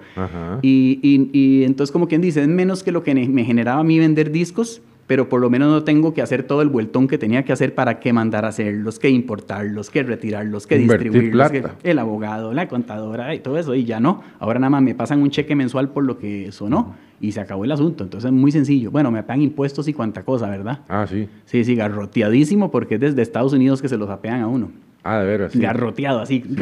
Y, y, y, entonces, como quien dice, es menos que lo que me generaba a mí vender discos, pero por lo menos no tengo que hacer todo el vueltón que tenía que hacer para que mandar a hacerlos, que importarlos, que retirarlos, que Invertir distribuirlos, que el abogado, la contadora y todo eso, y ya no. Ahora nada más me pasan un cheque mensual por lo que sonó y se acabó el asunto. Entonces es muy sencillo. Bueno, me pagan impuestos y cuanta cosa, ¿verdad? Ah, sí. Sí, sí, garroteadísimo porque es desde Estados Unidos que se los apean a uno. Ah, de veras. Sí. Garroteado, así. Sí.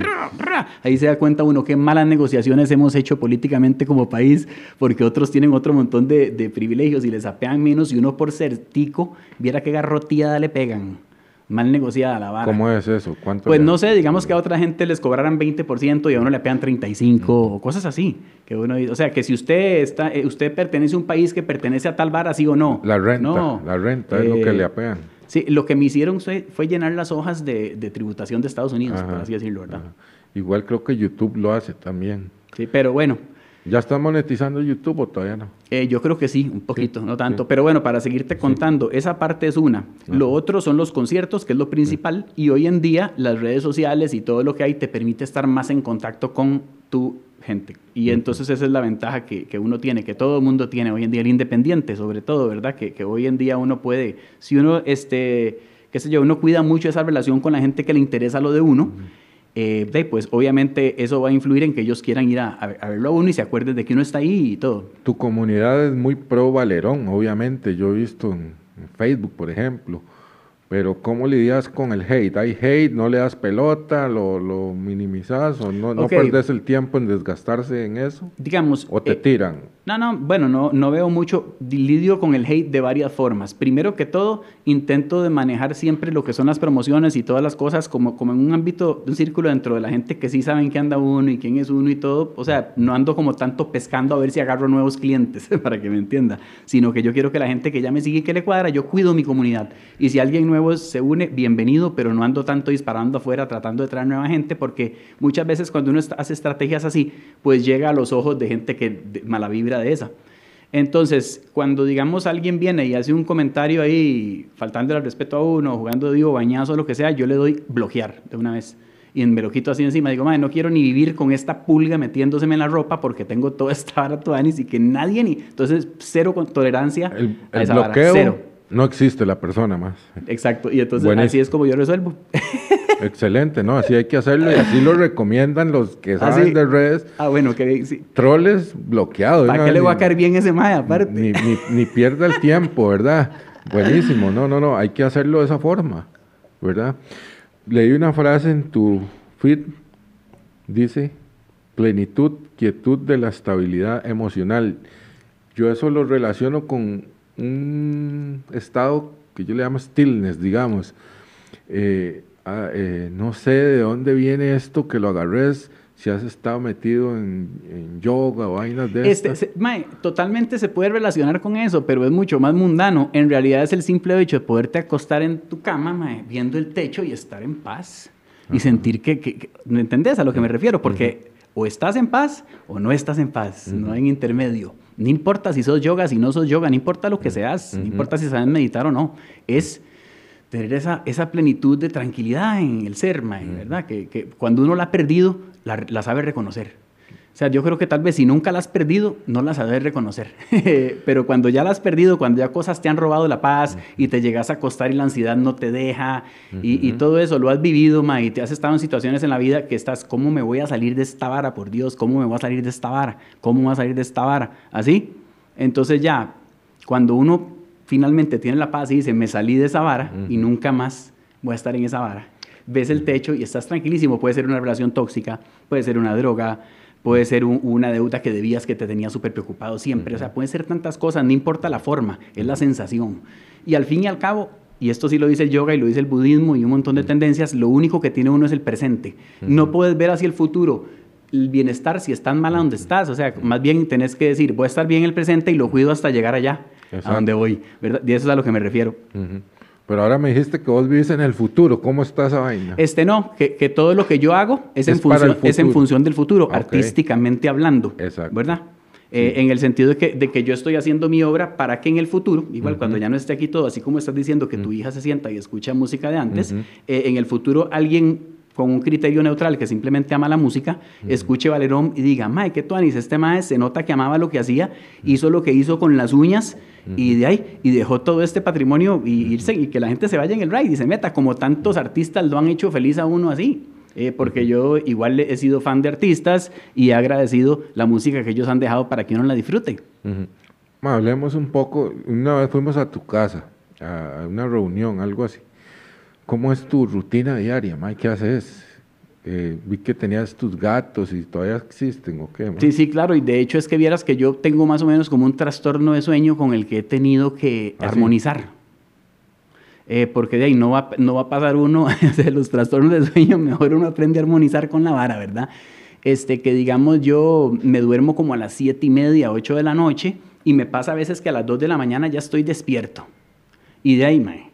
Ahí se da cuenta uno qué malas negociaciones hemos hecho políticamente como país, porque otros tienen otro montón de, de privilegios y les apean menos, y uno por ser tico, viera qué garroteada le pegan mal negociada la vara. ¿Cómo es eso? ¿Cuánto pues no sé, digamos que a otra gente les cobraran 20% y a uno le pegan 35 uh -huh. o cosas así. Que uno, o sea, que si usted está, eh, usted pertenece a un país que pertenece a tal vara, sí o no. La renta, no. la renta eh, es lo que le apean. Sí, lo que me hicieron fue, fue llenar las hojas de, de, tributación de Estados Unidos, ajá, por así decirlo, ¿verdad? Ajá. Igual creo que YouTube lo hace también. Sí, pero bueno. ¿Ya está monetizando YouTube o todavía no? Eh, yo creo que sí, un poquito, sí, no tanto. Sí. Pero bueno, para seguirte contando, sí. esa parte es una. Ajá. Lo otro son los conciertos, que es lo principal. Y hoy en día las redes sociales y todo lo que hay te permite estar más en contacto con tu gente. Y entonces esa es la ventaja que, que, uno tiene, que todo el mundo tiene hoy en día, el independiente sobre todo, ¿verdad? Que, que hoy en día uno puede, si uno, este, qué sé yo, uno cuida mucho esa relación con la gente que le interesa lo de uno, eh, pues obviamente eso va a influir en que ellos quieran ir a, a, verlo a uno y se acuerden de que uno está ahí y todo. Tu comunidad es muy pro Valerón, obviamente, yo he visto en Facebook, por ejemplo, pero ¿cómo lidias con el hate? ¿Hay hate? ¿No le das pelota? ¿Lo, lo minimizas? ¿O no, okay. no perdes el tiempo en desgastarse en eso? Digamos... ¿O te eh, tiran? No, no, bueno, no, no veo mucho, lidio con el hate de varias formas. Primero que todo, intento de manejar siempre lo que son las promociones y todas las cosas como, como en un ámbito, un círculo dentro de la gente que sí saben qué anda uno y quién es uno y todo. O sea, no ando como tanto pescando a ver si agarro nuevos clientes, para que me entienda, sino que yo quiero que la gente que ya me sigue y que le cuadra, yo cuido mi comunidad. Y si alguien nuevo se une, bienvenido, pero no ando tanto disparando afuera tratando de traer nueva gente, porque muchas veces cuando uno hace estrategias así, pues llega a los ojos de gente que de mala vibra de esa. Entonces, cuando digamos alguien viene y hace un comentario ahí faltando el respeto a uno, jugando digo bañazo o lo que sea, yo le doy bloquear de una vez. Y me lo quito así encima. Digo, madre, no quiero ni vivir con esta pulga metiéndoseme en la ropa porque tengo toda esta vara tuanis y que nadie ni... Entonces, cero con tolerancia el, a el esa bloqueo, vara. Cero. No existe la persona más. Exacto. Y entonces Buenísimo. así es como yo resuelvo. Excelente, ¿no? Así hay que hacerlo y así lo recomiendan los que saben ¿Ah, sí? de redes. Ah, bueno, que sí. Troles bloqueados. ¿Para qué le va a caer bien ese maya aparte? Ni, ni, ni pierda el tiempo, ¿verdad? Buenísimo, no, no, no, hay que hacerlo de esa forma, ¿verdad? Leí una frase en tu feed, dice, plenitud, quietud de la estabilidad emocional. Yo eso lo relaciono con un estado que yo le llamo stillness, digamos. Eh, ah, eh, no sé de dónde viene esto que lo agarres, si has estado metido en, en yoga o vainas de este, se, mae, totalmente se puede relacionar con eso, pero es mucho más mundano. En realidad es el simple hecho de poderte acostar en tu cama, mae, viendo el techo y estar en paz. Y sentir que, que, que, ¿me entendés a lo que me refiero? Porque o estás en paz o no estás en paz, no hay intermedio. No importa si sos yoga, si no sos yoga, no importa lo que seas, no importa si sabes meditar o no. Es tener esa, esa plenitud de tranquilidad en el ser, mae, ¿verdad? Que, que cuando uno la ha perdido, la, la sabe reconocer. O sea, yo creo que tal vez si nunca la has perdido, no la sabes reconocer. Pero cuando ya la has perdido, cuando ya cosas te han robado la paz y te llegas a acostar y la ansiedad no te deja y, y todo eso lo has vivido, ma, y te has estado en situaciones en la vida que estás, ¿cómo me voy a salir de esta vara? Por Dios, ¿cómo me voy a salir de esta vara? ¿Cómo me voy a salir de esta vara? Así. Entonces ya, cuando uno finalmente tiene la paz y dice, me salí de esa vara y nunca más voy a estar en esa vara. Ves el techo y estás tranquilísimo. Puede ser una relación tóxica, puede ser una droga, puede ser un- una deuda que debías que te tenía súper preocupado siempre. O sea, pueden ser tantas cosas, no importa la forma, es la sensación. Y al fin y al cabo, y esto sí lo dice el yoga y lo dice el budismo y un montón de tendencias, lo único que tiene uno es el presente. No puedes ver hacia el futuro el bienestar si estás mal a donde estás. O sea, más bien tenés que decir, voy a estar bien en el presente y lo cuido hasta llegar allá, Exacto. a donde voy. ¿verdad? Y eso es a lo que me refiero. Pero ahora me dijiste que vos vivís en el futuro. ¿Cómo está esa vaina? Este no, que, que todo lo que yo hago es, en, Es función, es en futuro. función del futuro, artísticamente hablando. Exacto. ¿Verdad? Eh, en el sentido de que, de que yo estoy haciendo mi obra para que en el futuro, igual cuando ya no esté aquí todo, así como estás diciendo que tu hija se sienta y escucha música de antes, eh, en el futuro alguien con un criterio neutral que simplemente ama la música, escuche Valerón y diga, Mae, qué tuanis, este Mae se nota que amaba lo que hacía, hizo lo que hizo con las uñas y de ahí, y dejó todo este patrimonio y irse, y que la gente se vaya en el ride y se meta, como tantos artistas lo han hecho feliz a uno así. Eh, porque yo igual he sido fan de artistas y he agradecido la música que ellos han dejado para que uno la disfrute. Ujú. Ma, hablemos un poco. Una vez fuimos a tu casa, a una reunión, algo así. ¿Cómo es tu rutina diaria, Mike? ¿Qué haces? Eh, vi que tenías tus gatos y todavía existen, ¿o qué? Sí, sí, claro, y de hecho es que vieras que yo tengo más o menos como un trastorno de sueño con el que he tenido que ¿Ah, sí? armonizar. Eh, porque de ahí no va, no va a pasar uno de los trastornos de sueño, mejor uno aprende a armonizar con la vara, ¿verdad? Este, que digamos yo me duermo como a las siete y media, 8 de la noche, y me pasa a veces que a las 2 de la mañana ya estoy despierto. Y de ahí, mae,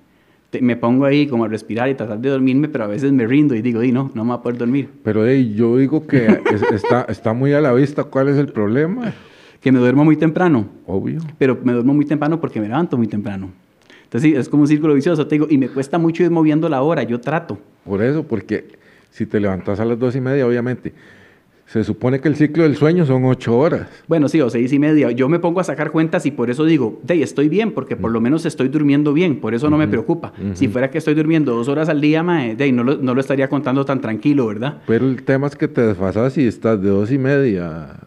te- me pongo ahí como a respirar y tratar de dormirme, pero a veces me rindo y digo, di no, no me voy a poder dormir. Pero hey, yo digo que es- está, está muy a la vista cuál es el problema. Que me duermo muy temprano. Obvio. pero me duermo muy temprano porque me levanto muy temprano. Entonces, sí, es como un círculo vicioso, te digo, y me cuesta mucho ir moviendo la hora, yo trato. Por eso, porque si te levantas a las dos y media, obviamente, se supone que el ciclo del sueño son ocho horas. Bueno, sí, o seis y media. Yo me pongo a sacar cuentas y por eso digo, de estoy bien, porque por lo menos estoy durmiendo bien, por eso no me preocupa. Si fuera que estoy durmiendo dos horas al día, mae, no lo, no lo estaría contando tan tranquilo, ¿verdad? Pero el tema es que te desfasas y estás de dos y media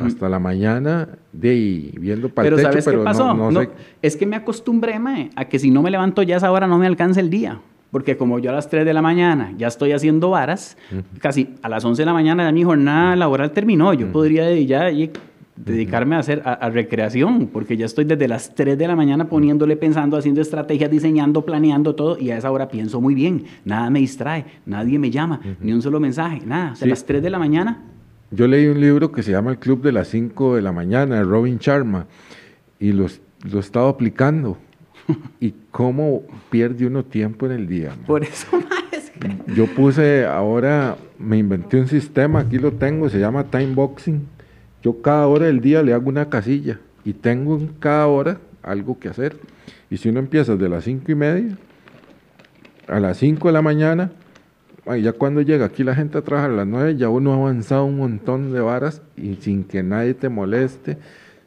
hasta la mañana de ahí viendo para Pero techo, ¿sabes pero qué pasó? no, no No, sé. Es que me acostumbré, mae, a que si no me levanto ya a esa hora no me alcanza el día. Porque como yo a las 3 de la mañana ya estoy haciendo varas, casi a las 11 de la mañana ya mi jornada laboral terminó. Yo podría ya dedicarme a hacer a, a recreación, porque ya estoy desde las 3 de la mañana poniéndole, pensando, haciendo estrategias, diseñando, planeando todo, y a esa hora pienso muy bien. Nada me distrae, nadie me llama, ni un solo mensaje, nada. O sea, Sí. a las 3 de la mañana Yo leí un libro que se llama El Club de las 5 de la mañana, de Robin Sharma, y los, lo he estado aplicando. Y cómo pierde uno tiempo en el día. man. Por eso, mae, es que- Yo puse ahora, me inventé un sistema, aquí lo tengo, se llama time boxing. Yo cada hora del día le hago una casilla y tengo en cada hora algo que hacer. Y si uno empieza de las cinco y media a las 5 de la mañana, ya cuando llega aquí la gente a trabajar a las 9, ya uno ha avanzado un montón de varas y sin que nadie te moleste,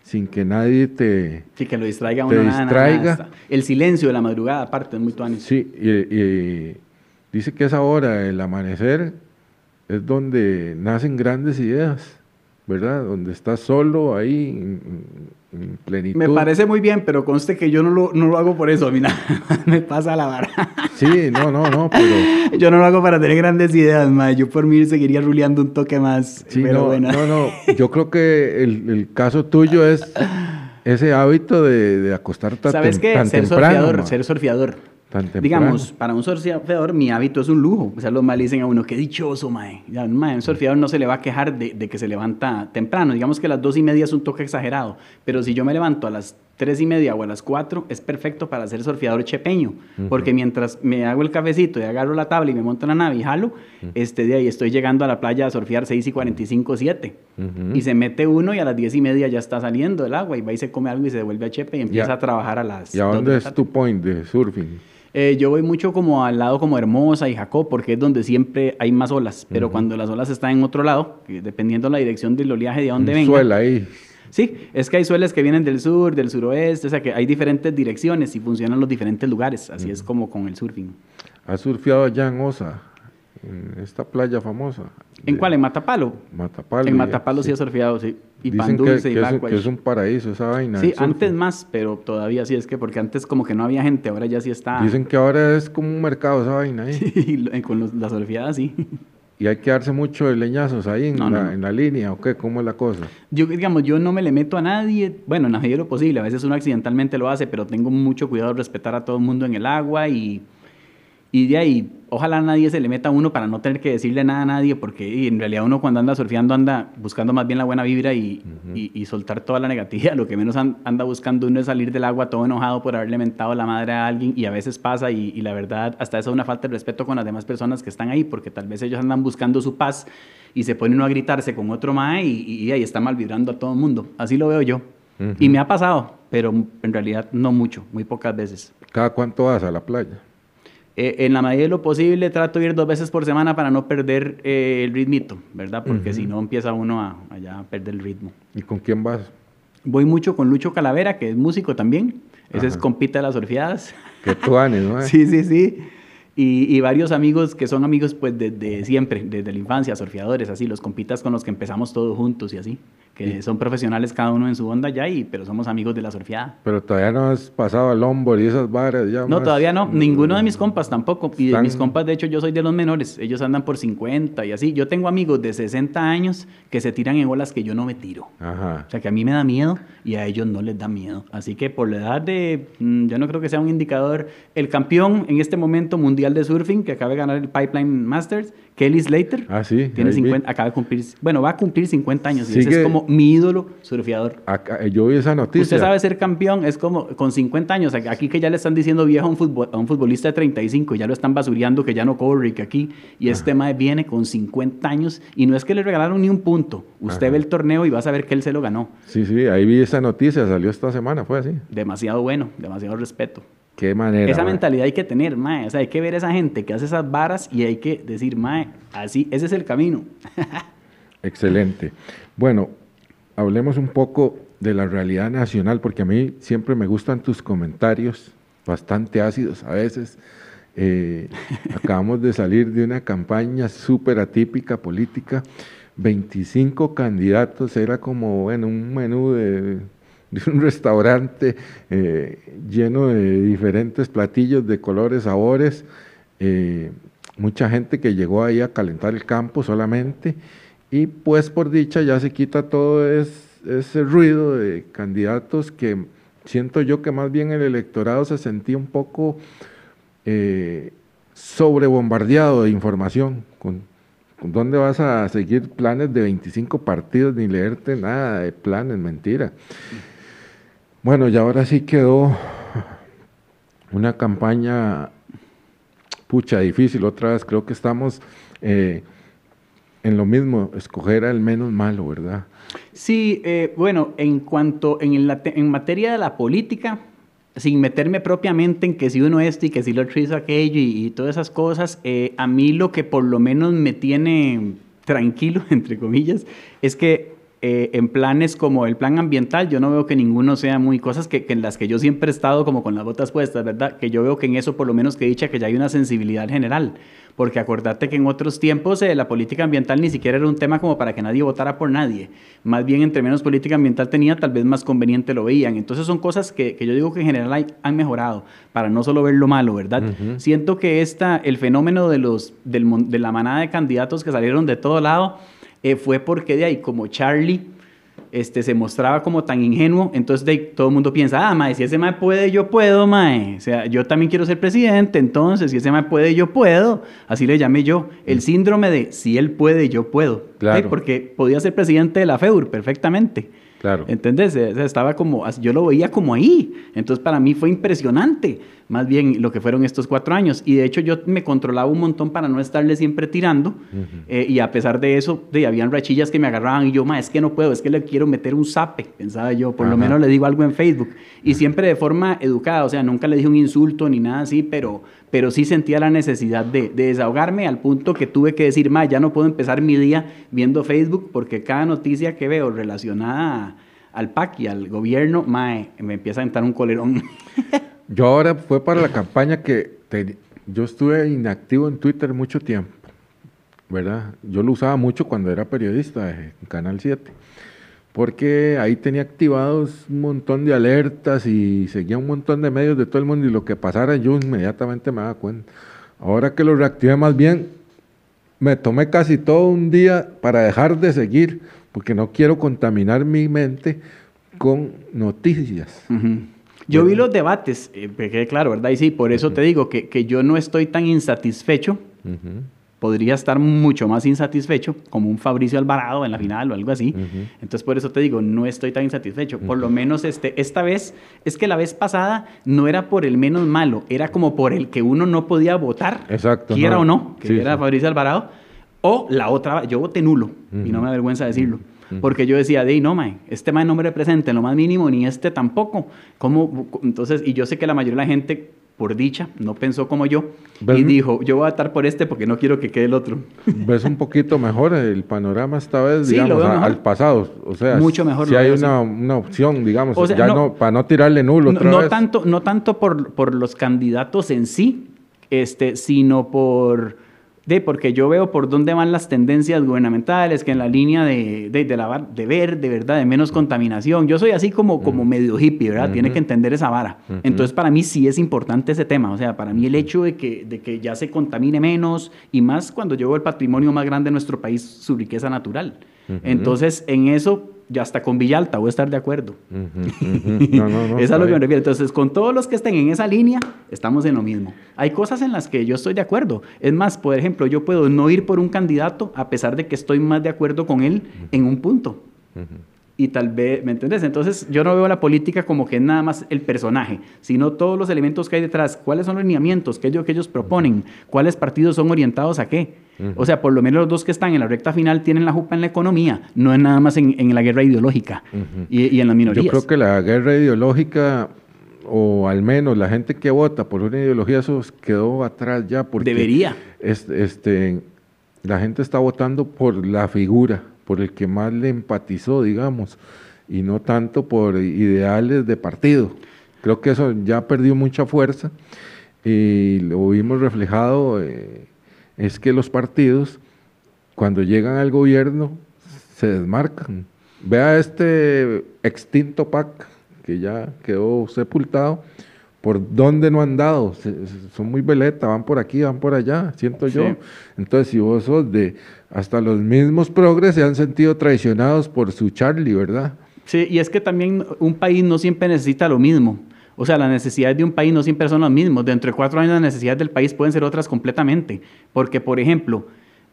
sin que nadie te... Sí, que lo distraiga Te uno. nada, nada, distraiga. está. El silencio de la madrugada, aparte, es muy tuanis. Sí, y, y dice que esa hora, el amanecer, es donde nacen grandes ideas, ¿verdad? Donde estás solo ahí en, en- en plenitud. Me parece muy bien, pero conste que yo no lo, no lo hago por eso. A mí nada me pasa la vara. Sí, no, no, no, pero... Yo no lo hago para tener grandes ideas, ma. Yo por mí seguiría ruleando un toque más. Sí, pero no, bueno. no, no, yo creo que el, el caso tuyo es ese hábito de, de acostarte tan, ¿Sabes tem- qué? tan Ser temprano. surfeador, ma. ser surfeador. Digamos, para un surfeador mi hábito es un lujo. O sea, los mal dicen a uno, qué dichoso, mae. Ya, mae, un surfeador no se le va a quejar de, de que se levanta temprano. Digamos que las dos y media es un toque exagerado. Pero si yo me levanto a las tres y media o a las cuatro, es perfecto para ser surfeador chepeño. Porque mientras me hago el cafecito y agarro la tabla y me monto en la nave y jalo, este, de ahí estoy llegando a la playa a surfear 6 y 45, 7. Ujú. Y se mete uno y a las diez y media ya está saliendo del agua y va y se come algo y se devuelve a Chepe y empieza a trabajar a las ¿Y a dónde es tu point de surfing? Eh, yo voy mucho como al lado como Hermosa y Jacob, porque es donde siempre hay más olas. Pero cuando las olas están en otro lado, dependiendo la dirección del oleaje de dónde Un venga. suela ahí. Sí, es que hay sueles que vienen del sur, del suroeste, o sea que hay diferentes direcciones y funcionan los diferentes lugares. Así es como con el surfing. ¿Has surfeado allá en Osa? En esta playa famosa. ¿En cuál? ¿En Matapalo? Matapalo. en Matapalo sí, he surfeado, sí. Y Dicen Pan que, y es, un- Backwash. que es un paraíso esa vaina. Sí, antes más, pero todavía sí es que porque antes como que no había gente, ahora ya sí está. Dicen que ahora es como un mercado esa vaina ahí. Sí, lo- con los- las surfeadas sí. Y hay que darse mucho de leñazos ahí en, No, la, no. en la línea, ¿o qué? ¿Cómo es la cosa? Yo, digamos, yo no me le meto a nadie, bueno, en la medida de lo posible, a veces uno accidentalmente lo hace, pero tengo mucho cuidado de respetar a todo el mundo en el agua y, y de ahí, ojalá nadie se le meta a uno para no tener que decirle nada a nadie, porque en realidad uno cuando anda surfeando anda buscando más bien la buena vibra y, y- y soltar toda la negatividad. Lo que menos an- anda buscando uno es salir del agua todo enojado por haberle mentado la madre a alguien y a veces pasa y, y la verdad hasta eso es una falta de respeto con las demás personas que están ahí, porque tal vez ellos andan buscando su paz y se ponen uno a gritarse con otro mae y, ahí está mal vibrando a todo el mundo. Así lo veo yo. Y me ha pasado, pero en realidad no mucho, muy pocas veces. ¿Cada cuánto vas a la playa? Eh, en la medida de lo posible trato de ir dos veces por semana para no perder eh, el ritmito, ¿verdad? Porque Ujú. si no empieza uno a, a ya perder el ritmo. ¿Y con quién vas? Voy mucho con Lucho Calavera, que es músico también. Ese es Ajá. compita de las surfeadas. Que tú anes, ¿no? Sí, sí, sí. Y, y varios amigos que son amigos pues desde siempre, desde la infancia, surfeadores, así, los compitas con los que empezamos todos juntos y así, que son profesionales cada uno en su onda ya, y, pero somos amigos de la surfeada. Pero todavía no has pasado al hombro y esas varas ya No, más- todavía no. Ninguno de mis compas tampoco. Y de mis compas, de hecho, yo soy de los menores. Ellos andan por 50 y así. Yo tengo amigos de 60 años que se tiran en olas que yo no me tiro. Ajá. O sea, que a mí me da miedo y a ellos no les da miedo. Así que por la edad de, mm, yo no creo que sea un indicador, el campeón en este momento mundial de surfing que acaba de ganar el Pipeline Masters, Kelly Slater, Ah, sí. tiene ahí vi. 50, acaba de cumplir, bueno, va a cumplir 50 años y ese Sigue- es como mi ídolo surfeador. Acá- eh, yo vi esa noticia. Usted sabe ser campeón, es como con 50 años. Aquí que ya le están diciendo viejo a un, futbol- a un futbolista de 35, ya lo están basureando, que ya no corre, que aquí. Y este mae viene con 50 años y no es que le regalaron ni un punto. Usted Ajá. ve el torneo y va a saber que él se lo ganó. Sí, sí, ahí vi esa noticia, salió esta semana, fue así. Demasiado bueno, demasiado respeto. Qué manera. esa mae. mentalidad hay que tener, mae. O sea, hay que ver a esa gente que hace esas varas y hay que decir, mae, así, ese es el camino. Excelente. Bueno, hablemos un poco de la realidad nacional, porque a mí siempre me gustan tus comentarios, bastante ácidos a veces. Eh, acabamos de salir de una campaña súper atípica política, 25 candidatos, era como bueno, un menú de, de un restaurante eh, lleno de diferentes platillos de colores, sabores. eh, mucha gente que llegó ahí a calentar el campo solamente y pues por dicha ya se quita todo es- ese ruido de candidatos que siento yo que más bien el electorado se sentía un poco eh, sobrebombardeado de información. Con ¿Dónde vas a seguir planes de 25 partidos ni leerte nada de planes? Mentira. Bueno, y ahora sí quedó una campaña pucha difícil. Otra vez creo que estamos eh, en lo mismo, escoger al menos malo, ¿verdad? Sí, eh, bueno, en cuanto, en, la en materia de la política, sin meterme propiamente en que si uno esto y que si lo otro hizo aquello y, y todas esas cosas, eh, a mí lo que por lo menos me tiene tranquilo, entre comillas, es que eh, en planes como el plan ambiental, yo no veo que ninguno sea muy cosas que, que en las que yo siempre he estado como con las botas puestas, ¿verdad? Que yo veo que en eso por lo menos que he dicho que ya hay una sensibilidad general. Porque acordate que en otros tiempos eh, la política ambiental ni siquiera era un tema como para que nadie votara por nadie. Más bien, entre menos política ambiental tenía, tal vez más conveniente lo veían. Entonces son cosas que, que yo digo que en general hay- han mejorado, para no solo ver lo malo, ¿verdad? Siento que esta, el fenómeno de, los, del de la manada de candidatos que salieron de todo lado eh, fue porque de ahí, como Charlie este, se mostraba como tan ingenuo, entonces de todo el mundo piensa, ah, mae, si ese mae puede, yo puedo, mae. O sea, yo también quiero ser presidente, entonces, si ese mae puede, yo puedo. Así le llamé yo. El síndrome de si él puede, yo puedo. Claro. ¿sí? Porque podía ser presidente de la FEUR perfectamente. Claro. ¿Entendés? Estaba como, yo lo veía como ahí. Entonces para mí fue impresionante. más bien lo que fueron estos cuatro años. Y de hecho yo me controlaba un montón para no estarle siempre tirando. Eh, y a pesar de eso, de, habían rachillas que me agarraban y yo, ma, es que no puedo, es que le quiero meter un zape, pensaba yo, por lo menos le digo algo en Facebook. Y siempre de forma educada, o sea, nunca le dije un insulto ni nada así, pero, pero sí sentía la necesidad de, de desahogarme al punto que tuve que decir, ma, ya no puedo empezar mi día viendo Facebook porque cada noticia que veo relacionada al PAC y al gobierno, mae, me empieza a entrar un colerón. Yo ahora fue para la campaña que yo estuve inactivo en Twitter mucho tiempo, ¿verdad? Yo lo usaba mucho cuando era periodista en Canal 7, porque ahí tenía activados un montón de alertas y seguía un montón de medios de todo el mundo y lo que pasara yo inmediatamente me daba cuenta. Ahora que lo reactivé más bien, me tomé casi todo un día para dejar de seguir, porque no quiero contaminar mi mente con noticias. Yo vi los debates, eh, quedé claro, ¿verdad? Y sí, por eso te digo que, que, yo no estoy tan insatisfecho. Podría estar mucho más insatisfecho, como un Fabricio Alvarado en la final o algo así. Entonces, por eso te digo, no estoy tan insatisfecho. Por lo menos este, esta vez, es que la vez pasada no era por el menos malo, era como por el que uno no podía votar, Exacto, quiera o no, que era Fabricio Alvarado. O la otra, yo voté nulo, y no me avergüenza decirlo. Porque yo decía, de no, mae, este mae no me representa en lo más mínimo, ni este tampoco. ¿Cómo? Entonces, y yo sé que la mayoría de la gente, por dicha, no pensó como yo y dijo, yo voy a estar por este porque no quiero que quede el otro. ¿Ves un poquito mejor el panorama esta vez, digamos, al pasado? O sea, mucho mejor. Si hay una, una, opción, digamos, ya no, para no tirarle nulo otra no vez. Tanto, no tanto por, por los candidatos en sí, este, sino por de porque yo veo por dónde van las tendencias gubernamentales, que en la línea de, de, de, la, de ver, de verdad, de menos contaminación. Yo soy así como, como medio hippie, ¿verdad? Tiene que entender esa vara. Entonces, para mí sí es importante ese tema. O sea, para mí el hecho de que, de que ya se contamine menos y más cuando yo veo el patrimonio más grande de nuestro país, su riqueza natural. Entonces, en eso ya hasta con Villalta voy a estar de acuerdo. Eso es a lo que me refiero. Entonces, con todos los que estén en esa línea, estamos en lo mismo. Hay cosas en las que yo estoy de acuerdo. Es más, por ejemplo, yo puedo no ir por un candidato a pesar de que estoy más de acuerdo con él en un punto y tal vez, ¿me entiendes? Entonces yo no veo la política como que es nada más el personaje, sino todos los elementos que hay detrás, cuáles son los lineamientos, qué es lo que ellos proponen, cuáles partidos son orientados a qué. O sea, por lo menos los dos que están en la recta final tienen la jupa en la economía, no es nada más en, en la guerra ideológica y, y, en las minorías. Yo creo que la guerra ideológica, o al menos la gente que vota por una ideología, eso quedó atrás ya. Porque Debería. este, la gente está votando por la figura por el que más le empatizó, digamos, y no tanto por ideales de partido. Creo que eso ya perdió mucha fuerza y lo vimos reflejado, eh, es que los partidos cuando llegan al gobierno se desmarcan. Vea este extinto PAC que ya quedó sepultado, por dónde no han dado, son muy veleta, van por aquí, van por allá, siento yo. Entonces, si vos sos de, hasta los mismos progres se han sentido traicionados por su Charlie, ¿verdad? Sí, y es que también un país no siempre necesita lo mismo. O sea, las necesidades de un país no siempre son las mismas. Dentro de cuatro años las necesidades del país pueden ser otras completamente. Porque, por ejemplo,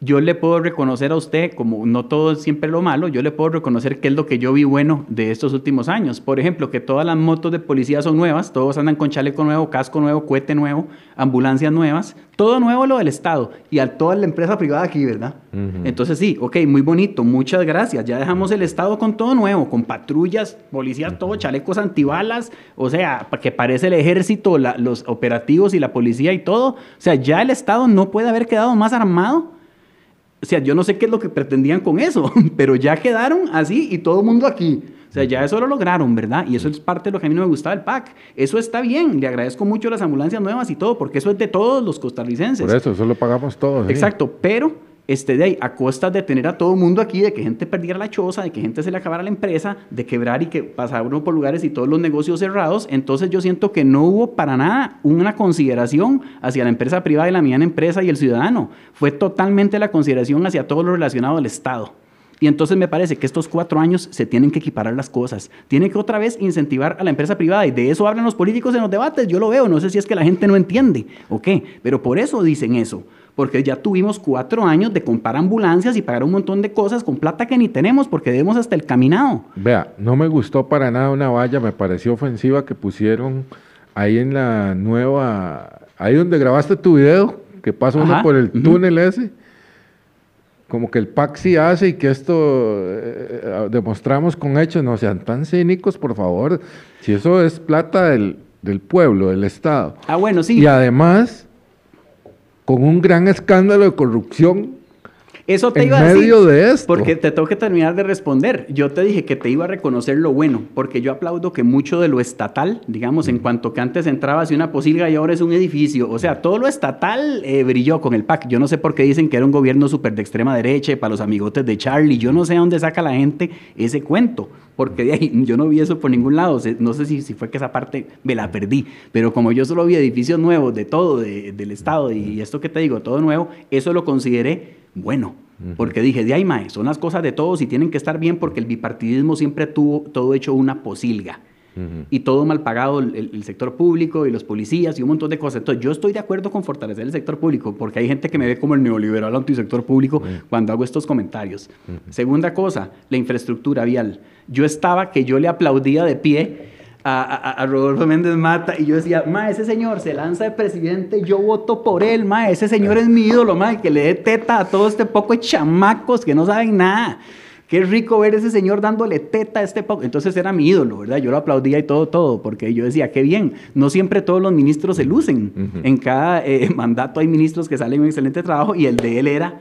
yo le puedo reconocer a usted, como no todo es siempre lo malo, yo le puedo reconocer qué es lo que yo vi bueno de estos últimos años. Por ejemplo, que todas las motos de policía son nuevas, todos andan con chaleco nuevo, casco nuevo, cohete nuevo, ambulancias nuevas, todo nuevo lo del Estado y a toda la empresa privada aquí, ¿verdad? Entonces sí, ok, muy bonito, muchas gracias. Ya dejamos el Estado con todo nuevo, con patrullas, policías, todo, chalecos antibalas, o sea, que parece el ejército, los operativos y la policía y todo. O sea, ya el Estado no puede haber quedado más armado o sea, yo no sé qué es lo que pretendían con eso, pero ya quedaron así y todo el mundo aquí. O sea, ya eso lo lograron, ¿verdad? Y eso es parte de lo que a mí no me gustaba del PAC. Eso está bien, le agradezco mucho las ambulancias nuevas y todo, porque eso es de todos los costarricenses. Por eso, eso lo pagamos todos. Exacto, pero este, de ahí, a costa de tener a todo el mundo aquí, de que gente perdiera la choza, de que gente se le acabara la empresa, de quebrar y que pasara uno por lugares y todos los negocios cerrados, entonces yo siento que no hubo para nada una consideración hacia la empresa privada y la mediana empresa y el ciudadano. Fue totalmente la consideración hacia todo lo relacionado al Estado. Y entonces me parece que estos cuatro años se tienen que equiparar las cosas. Tienen que otra vez incentivar a la empresa privada. Y de eso hablan los políticos en los debates. Yo lo veo. No sé si es que la gente no entiende o qué. Pero por eso dicen eso porque ya tuvimos cuatro años de comprar ambulancias y pagar un montón de cosas con plata que ni tenemos porque debemos hasta el caminado. Vea, no me gustó para nada una valla, me pareció ofensiva que pusieron ahí en la nueva, ahí donde grabaste tu video, que pasa uno por el túnel ese, como que el PAC sí hace y que esto eh, eh, demostramos con hechos, no sean tan cínicos, por favor. Si eso es plata del, del pueblo, del Estado. Ah, bueno, sí. Y además, con un gran escándalo de corrupción Eso te en iba a decir. medio de esto. Porque te tengo que terminar de responder. Yo te dije que te iba a reconocer lo bueno, porque yo aplaudo que mucho de lo estatal, digamos, en cuanto que antes entraba así una posilga y ahora es un edificio, o sea, todo lo estatal eh, brilló con el PAC. Yo no sé por qué dicen que era un gobierno súper de extrema derecha para los amigotes de Charlie. Yo no sé a dónde saca la gente ese cuento, porque de ahí yo no vi eso por ningún lado. No sé si, si fue que esa parte me la perdí, pero como yo solo vi edificios nuevos de todo, de- del Estado y esto que te digo, todo nuevo, eso lo consideré bueno. Porque dije, de ahí, mae, son las cosas de todos y tienen que estar bien porque el bipartidismo siempre tuvo todo hecho una posilga. Y todo mal pagado, el, sector público y los policías y un montón de cosas. Entonces, yo estoy de acuerdo con fortalecer el sector público, porque hay gente que me ve como el neoliberal antisector público cuando hago estos comentarios. Segunda cosa, la infraestructura vial. Yo estaba que yo le aplaudía de pie a, a- a Rodolfo Méndez Mata y yo decía, ma, ese señor se lanza de presidente, yo voto por él, ma, ese señor es mi ídolo, ma, que le dé teta a todo este poco de chamacos que no saben nada. Qué rico ver ese señor dándole teta a este poco. Entonces era mi ídolo, ¿verdad? Yo lo aplaudía y todo, todo, porque yo decía, qué bien. No siempre todos los ministros se lucen. En cada eh, mandato hay ministros que salen un excelente trabajo y el de él era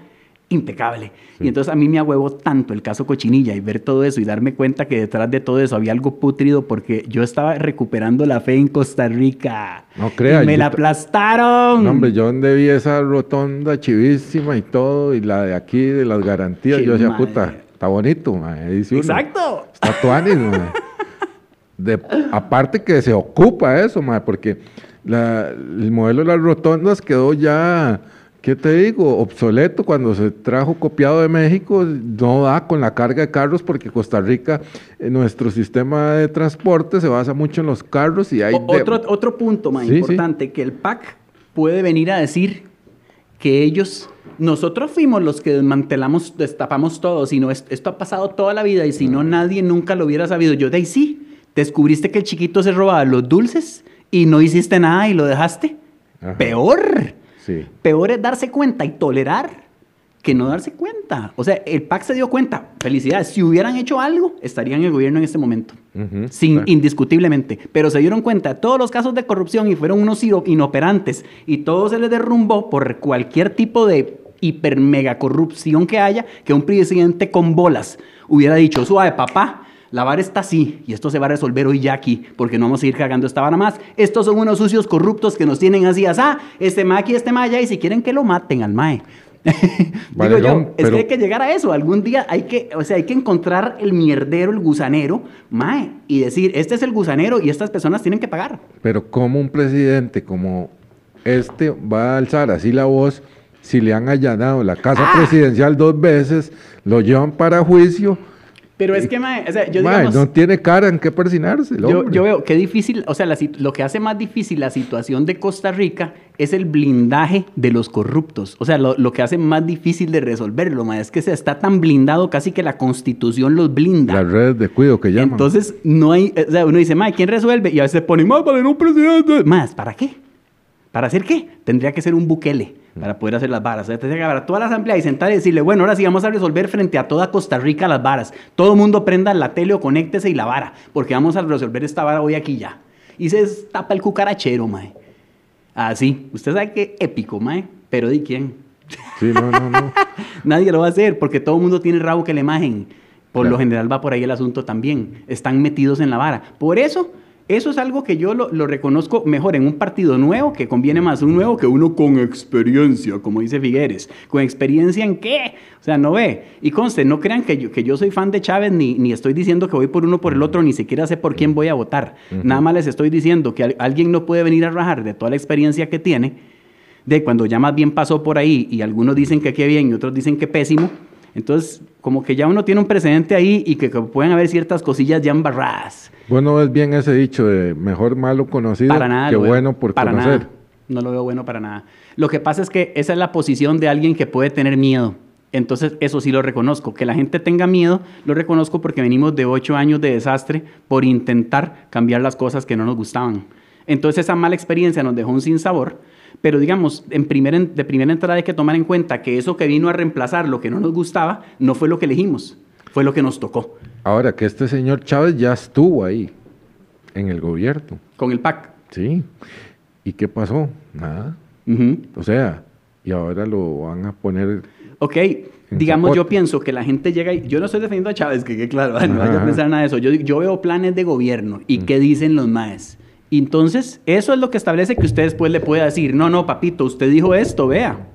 impecable. Y entonces a mí me ahuevó tanto el caso Cochinilla y ver todo eso y darme cuenta que detrás de todo eso había algo putrido porque yo estaba recuperando la fe en Costa Rica. No crea, Y me la ta- aplastaron. No, hombre, yo donde vi esa rotonda chivísima y todo, y la de aquí, de las garantías, Qué yo decía, madre. puta, está bonito, mae", dice uno. Exacto. Está tuanis. De- aparte que se ocupa eso, mae, porque la- el modelo de las rotondas quedó ya, ¿qué te digo? Obsoleto cuando se trajo copiado de México, no da con la carga de carros porque Costa Rica, eh, nuestro sistema de transporte se basa mucho en los carros y hay... O- de- otro, otro punto más Sí, sí. importante, que el PAC puede venir a decir que ellos, nosotros fuimos los que desmantelamos, destapamos todo, si no, es- esto ha pasado toda la vida y si no, nadie nunca lo hubiera sabido. Yo de ahí sí, descubriste que el chiquito se robaba los dulces y no hiciste nada y lo dejaste. Ajá. Peor. Sí. Peor es darse cuenta y tolerar que no darse cuenta. O sea, el PAC se dio cuenta. Felicidades. Si hubieran hecho algo, estarían en el gobierno en este momento. Ujú. Sin, indiscutiblemente. Pero se dieron cuenta de todos los casos de corrupción y fueron unos ino- inoperantes. Y todo se les derrumbó por cualquier tipo de hiper mega corrupción que haya, que un presidente con bolas hubiera dicho, suave papá, la vara está así y esto se va a resolver hoy ya aquí, porque no vamos a seguir cagando esta vara más. Estos son unos sucios corruptos que nos tienen así, ah, este ma aquí, este ma allá, y si quieren que lo maten al mae. Digo yo, es pero- que hay que llegar a eso. Algún día hay que, o sea, hay que encontrar el mierdero, el gusanero, mae, y decir, este es el gusanero y estas personas tienen que pagar. Pero como un presidente como este va a alzar así la voz si le han allanado la casa Ah. presidencial dos veces, lo llevan para juicio? Pero es que, mae, o sea, yo Mae, digamos, no tiene cara en qué persinarse. yo, yo veo qué difícil, o sea, la lo que hace más difícil la situación de Costa Rica es el blindaje de los corruptos. O sea, lo, lo que hace más difícil de resolverlo, mae, es que se está tan blindado casi que la constitución los blinda. Las redes de cuido que llaman. Entonces, no hay, o sea, uno dice, mae, ¿quién resuelve? Y a veces pone, más para un presidente. Más, ¿para qué? ¿Para hacer qué? Tendría que ser un buquele para poder hacer las varas. Tendría que agarrar toda la asamblea y sentar y decirle, bueno, ahora sí vamos a resolver frente a toda Costa Rica las varas. Todo el mundo prenda la tele o conéctese y la vara, porque vamos a resolver esta vara hoy aquí ya. Y se tapa el cucarachero, mae. Así. Usted sabe qué épico, mae. Pero ¿de quién? Sí, no, no, no. Nadie lo va a hacer porque todo el mundo tiene rabo que le imagen. Por Claro. lo general va por ahí el asunto también. Están metidos en la vara. Por eso, eso es algo que yo lo, lo reconozco mejor en un partido nuevo, que conviene más un nuevo que uno con experiencia, como dice Figueres. ¿Con experiencia en qué? O sea, no ve. Y conste, no crean que yo, que yo soy fan de Chávez, ni, ni estoy diciendo que voy por uno por el otro, ni siquiera sé por quién voy a votar. Nada más les estoy diciendo que al- alguien no puede venir a rajar de toda la experiencia que tiene de cuando ya más bien pasó por ahí y algunos dicen que qué bien y otros dicen que pésimo. Entonces, como que ya uno tiene un precedente ahí y que, que pueden haber ciertas cosillas ya embarradas. Bueno, es bien ese dicho de mejor malo conocido Para nada. que bueno por para conocer. nada. No lo veo bueno para nada. Lo que pasa es que esa es la posición de alguien que puede tener miedo. Entonces, eso sí lo reconozco. Que la gente tenga miedo, lo reconozco porque venimos de ocho años de desastre por intentar cambiar las cosas que no nos gustaban. Entonces esa mala experiencia nos dejó un sinsabor. Pero digamos, en primer, de primera entrada hay que tomar en cuenta que eso que vino a reemplazar lo que no nos gustaba no fue lo que elegimos, fue lo que nos tocó. Ahora que este señor Chávez ya estuvo ahí, en el gobierno. Con el PAC. Sí. ¿Y qué pasó? Nada. O sea, y ahora lo van a poner... Ok, digamos, yo pienso que la gente llega y... Yo no estoy defendiendo a Chávez, que, claro, no vaya a pensar nada de eso. Yo, yo veo planes de gobierno y qué dicen los maes. Entonces, eso es lo que establece que usted después le pueda decir, no, no, papito, usted dijo esto, vea.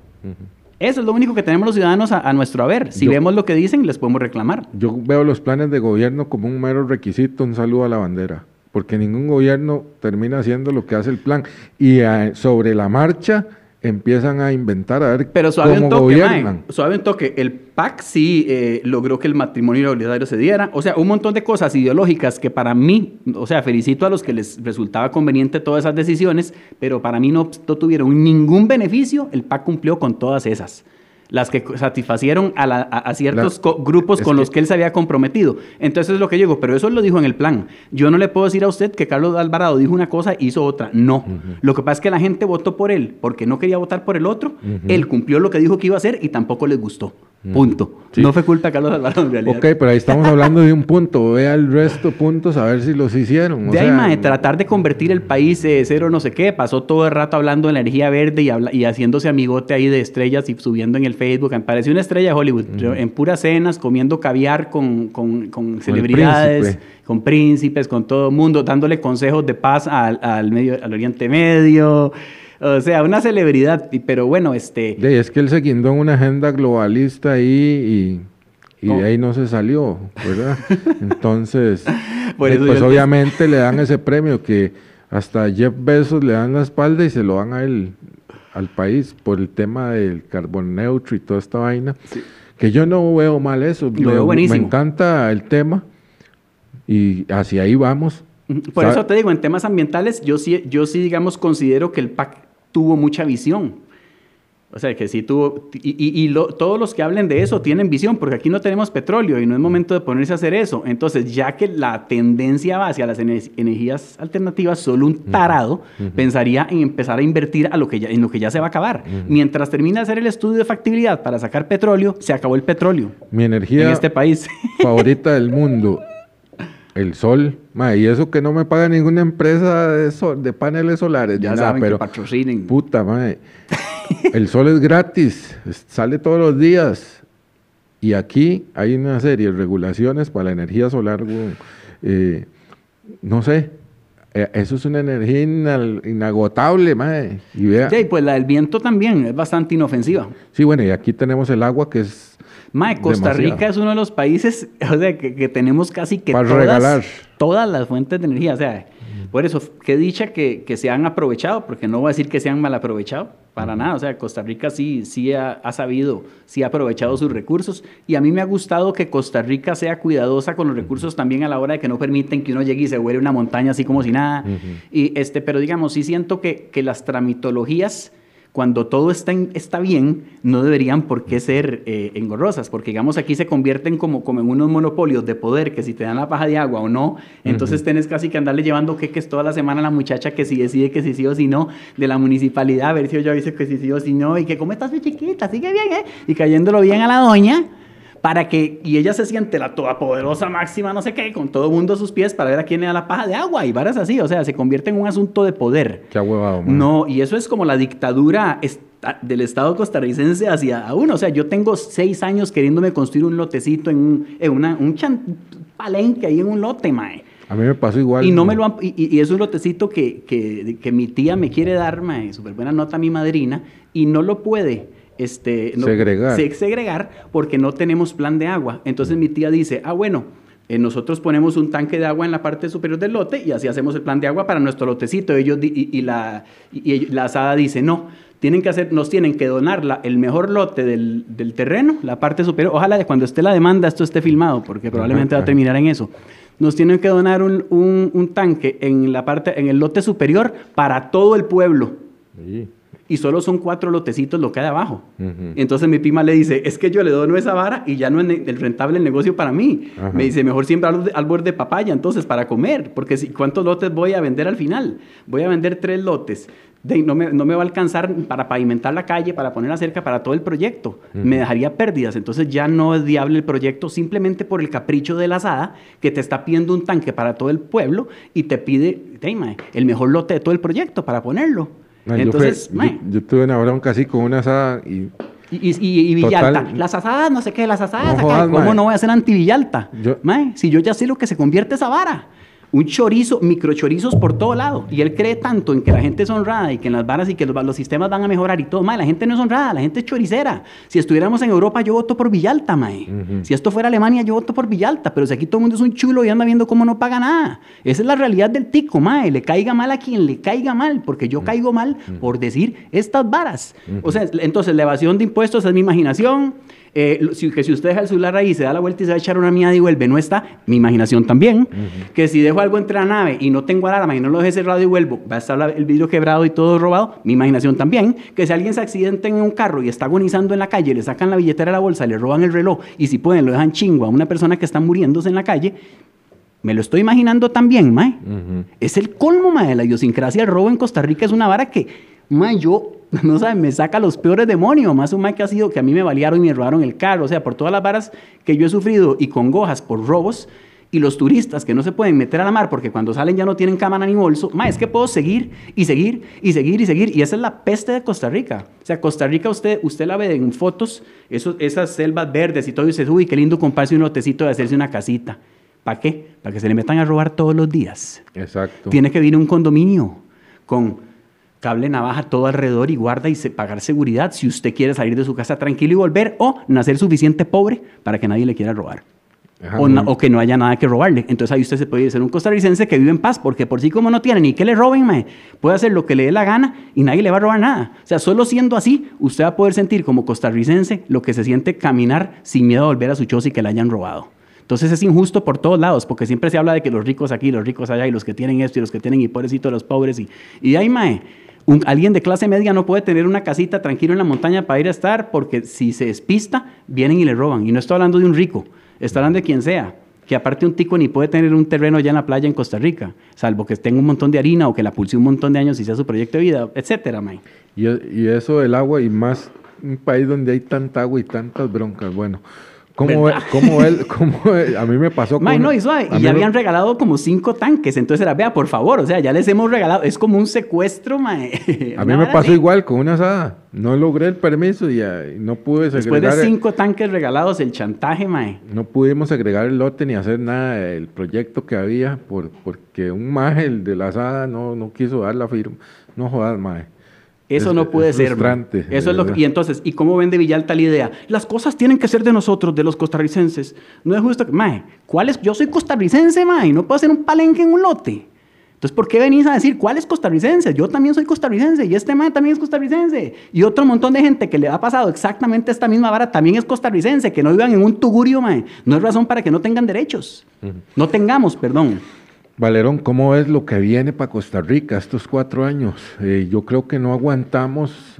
Eso es lo único que tenemos los ciudadanos a, nuestro haber. Si vemos lo que dicen, les podemos reclamar. Yo veo los planes de gobierno como un mero requisito, un saludo a la bandera, porque ningún gobierno termina haciendo lo que hace el plan. Y eh, sobre la marcha empiezan a inventar a ver Pero suave un toque, gobiernan. suave un toque. El PAC sí eh, logró que el matrimonio igualitario se diera. O sea, un montón de cosas ideológicas que para mí, o sea, felicito a los que les resultaba conveniente todas esas decisiones, pero para mí no, no tuvieron ningún beneficio. El PAC cumplió con todas esas las que satisfacieron a, ciertos grupos con los que él se había comprometido. Entonces es lo que yo digo, pero eso lo dijo en el plan. Yo no le puedo decir a usted que Carlos Alvarado dijo una cosa e hizo otra. No. Lo que pasa es que la gente votó por él porque no quería votar por el otro. Él cumplió lo que dijo que iba a hacer y tampoco les gustó. Punto. No fue culpa de Carlos Alvarado en realidad. Ok, pero ahí estamos hablando de un punto. Vea el resto puntos a ver si los hicieron. de ahí, tratar de convertir el país de cero no sé qué. Pasó todo el rato hablando de energía verde y, y haciéndose amigote ahí de estrellas y subiendo en el Facebook. Me pareció una estrella de Hollywood. en puras cenas, comiendo caviar con, con, celebridades, con príncipes, con todo el mundo, dándole consejos de paz al, al, medio, al Oriente Medio. O sea, una celebridad, pero bueno, este... es que él se guindó en una agenda globalista ahí y, de ahí no se salió, ¿verdad? Entonces, pues obviamente le dan ese premio que hasta Jeff Bezos le dan la espalda y se lo dan a él, al país, por el tema del carbon neutro y toda esta vaina. Que yo no veo mal eso, me, me encanta el tema y hacia ahí vamos. Por eso te digo, en temas ambientales, yo sí, yo sí, digamos, considero que el PAC tuvo mucha visión. O sea, que sí tuvo, y, todos los que hablen de eso tienen visión, porque aquí no tenemos petróleo y no es momento de ponerse a hacer eso. Entonces, ya que la tendencia va hacia las energías alternativas, solo un tarado pensaría en empezar a invertir a lo que ya, en lo que ya se va a acabar. Mientras termina de hacer el estudio de factibilidad para sacar petróleo, se acabó el petróleo. Mi energía en este país. favorita del mundo el sol, y eso que no me paga ninguna empresa de, de paneles solares. Ya saben pero, que patrocinen. Puta, madre. El sol es gratis, sale todos los días. Y aquí hay una serie de regulaciones para la energía solar. Eh, no sé, eh, eso es una energía inagotable, madre. Y vea. Sí, pues la del viento también es bastante inofensiva. Sí, bueno, y aquí tenemos el agua que es Mae, Costa Rica es uno de los países, o sea, que, tenemos casi que todas, todas las fuentes de energía. O sea, por eso, qué dicha que, se han aprovechado, porque no voy a decir que se han mal aprovechado, para nada. O sea, Costa Rica sí, sí ha, sabido, sí ha aprovechado sus recursos. Y a mí me ha gustado que Costa Rica sea cuidadosa con los recursos también a la hora de que no permiten que uno llegue y se huele una montaña así como si nada. y este, pero digamos, sí siento que, que las tramitologías cuando todo está, está bien, no deberían por qué ser eh, engorrosas, porque digamos aquí se convierten como, como en unos monopolios de poder, que si te dan la paja de agua o no, entonces tienes casi que andarle llevando queques toda la semana a la muchacha que si decide que si sí o si no, de la municipalidad, a ver si yo dice que si sí o si no, y que cómo estás mi chiquita, sigue bien, ¿eh? Y cayéndolo bien a la doña para que, y ella se siente la todopoderosa máxima, no sé qué, con todo el mundo a sus pies para ver a quién le da la paja de agua y varas así, o sea, se convierte en un asunto de poder. Qué huevado, No, y eso es como la dictadura del Estado costarricense hacia uno, o sea, yo tengo seis años queriéndome construir un lotecito en un, en una, un palenque ahí en un lote, mae. A mí me pasó igual. Y no me lo y, es un lotecito que, que, que, mi tía me quiere dar, mae, súper buena nota a mi madrina, y no lo puede este, segregar. segregar porque no tenemos plan de agua. Entonces mi tía dice, ah, bueno, eh, nosotros ponemos un tanque de agua en la parte superior del lote y así hacemos el plan de agua para nuestro lotecito. Ellos y, la, y, la asada dice, no, tienen que hacer, nos tienen que donar el mejor lote del, del, terreno, la parte superior. Ojalá de cuando esté la demanda esto esté filmado, porque probablemente va a terminar en eso. Nos tienen que donar un, un, un, tanque en la parte, en el lote superior para todo el pueblo. Y solo son cuatro lotecitos lo que hay abajo. Entonces mi prima le dice, es que yo le dono esa vara y ya no es el rentable el negocio para mí. Me dice, mejor siempre árbol de papaya entonces para comer, porque si, ¿cuántos lotes voy a vender al final? Voy a vender tres lotes. De, no, me, no, me, va a alcanzar para pavimentar la calle, para poner la cerca, para todo el proyecto. Me dejaría pérdidas. Entonces ya no es viable el proyecto simplemente por el capricho de la asada que te está pidiendo un tanque para todo el pueblo y te pide el mejor lote de todo el proyecto para ponerlo. Entonces, yo, tuve una bronca así con una asada y... Y, y, y, Villalta, las asadas, no sé qué, las asadas, ¿cómo no voy a ser anti-Villalta? Si yo ya sé lo que se convierte esa vara un chorizo, microchorizos por todo lado. Y él cree tanto en que la gente es honrada y que en las varas y que los, sistemas van a mejorar y todo. Mae, la gente no es honrada, la gente es choricera. Si estuviéramos en Europa, yo voto por Villalta, mae. Si esto fuera Alemania, yo voto por Villalta. Pero si aquí todo el mundo es un chulo y anda viendo cómo no paga nada. Esa es la realidad del tico, mae. Le caiga mal a quien le caiga mal, porque yo caigo mal por decir estas varas. O sea, entonces la evasión de impuestos es mi imaginación eh, si, que si usted deja el celular ahí, se da la vuelta y se va a echar una mía y vuelve, no está, mi imaginación también. Que si dejo algo entre la nave y no tengo alarma y no lo dejé cerrado y vuelvo, va a estar el vidrio quebrado y todo robado, mi imaginación también. Que si alguien se accidenta en un carro y está agonizando en la calle, le sacan la billetera de la bolsa, le roban el reloj y si pueden lo dejan chingo a una persona que está muriéndose en la calle, me lo estoy imaginando también, mae. Es el colmo, mae, de la idiosincrasia. El robo en Costa Rica es una vara que, mae, yo no saben, me saca los peores demonios, más un mal que ha sido que a mí me balearon y me robaron el carro, o sea, por todas las varas que yo he sufrido y congojas por robos, y los turistas que no se pueden meter a la mar porque cuando salen ya no tienen cámara ni bolso, ma, es que puedo seguir y seguir y seguir y seguir. Y esa es la peste de Costa Rica. O sea, Costa Rica usted, usted la ve en fotos, esas selvas verdes y todo, y dice, uy, qué lindo comprarse un lotecito de hacerse una casita. ¿Para qué? Para que se le metan a robar todos los días. Exacto. Tiene que vivir un condominio con cable navaja todo alrededor y guarda y pagar seguridad si usted quiere salir de su casa tranquilo y volver o nacer suficiente pobre para que nadie le quiera robar. o, que no haya nada que robarle. Entonces ahí usted se puede ser un costarricense que vive en paz, porque por sí como no tiene ni que le roben, puede hacer lo que le dé la gana y nadie le va a robar nada. O sea, solo siendo así, usted va a poder sentir como costarricense lo que se siente caminar sin miedo a volver a su choza y que le hayan robado. Entonces es injusto por todos lados, porque siempre se habla de que los ricos aquí, los ricos allá, y los que tienen esto y los que tienen y pobrecitos los pobres. Y, y ahí, mae, alguien de clase media no puede tener una casita tranquilo en la montaña para ir a estar porque si se despista, vienen y le roban. Y no estoy hablando de un rico, estoy hablando de quien sea. Que aparte un tico ni puede tener un terreno ya en la playa en Costa Rica, salvo que tenga un montón de harina o que la pulse un montón de años y sea su proyecto de vida, etcétera, man. Y, y eso del agua y más un país donde hay tanta agua y tantas broncas. Bueno, como cómo él, cómo a mí me pasó con... no, y, y ya habían regalado como cinco tanques, entonces era, vea, por favor, o sea, ya les hemos regalado, es como un secuestro, mae. A mí me pasó igual con una asada, no logré el permiso y, no pude segregar... Después de cinco tanques regalados, el chantaje, mae. No pudimos agregar el lote ni hacer nada del proyecto que había, por, porque un maje, el de la asada, no, no quiso dar la firma, no jodas, mae. Eso no puede ser. Eso es lo y entonces, ¿y cómo vende Villalta la idea? Las cosas tienen que ser de nosotros, de los costarricenses. No es justo que, mae, ¿cuál es? Yo soy costarricense, mae, no puedo hacer un palenque en un lote. Entonces, ¿por qué venís a decir cuál es costarricense? Yo también soy costarricense y este mae también es costarricense. Y otro montón de gente que le ha pasado exactamente esta misma vara también es costarricense, que no vivan en un tugurio, mae. No es razón para que no tengan derechos. No tengamos, perdón. Valerón, ¿cómo es lo que viene para Costa Rica estos cuatro años? Eh, yo creo que no aguantamos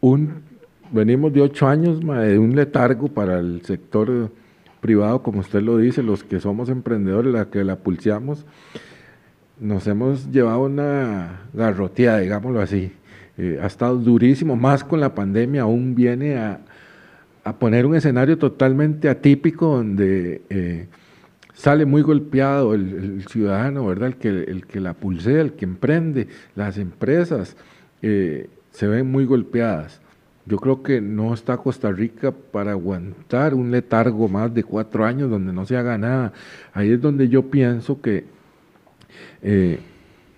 un, venimos de ocho años de un letargo para el sector privado, como usted lo dice, los que somos emprendedores, la que la pulseamos, nos hemos llevado una garroteada, digámoslo así. Eh, ha estado durísimo, más con la pandemia, aún viene a, poner un escenario totalmente atípico donde... Eh, sale muy golpeado el, ciudadano, ¿verdad? El que, el que la pulsea, el que emprende, las empresas eh, se ven muy golpeadas. Yo creo que no está Costa Rica para aguantar un letargo más de cuatro años donde no se haga nada. Ahí es donde yo pienso que eh,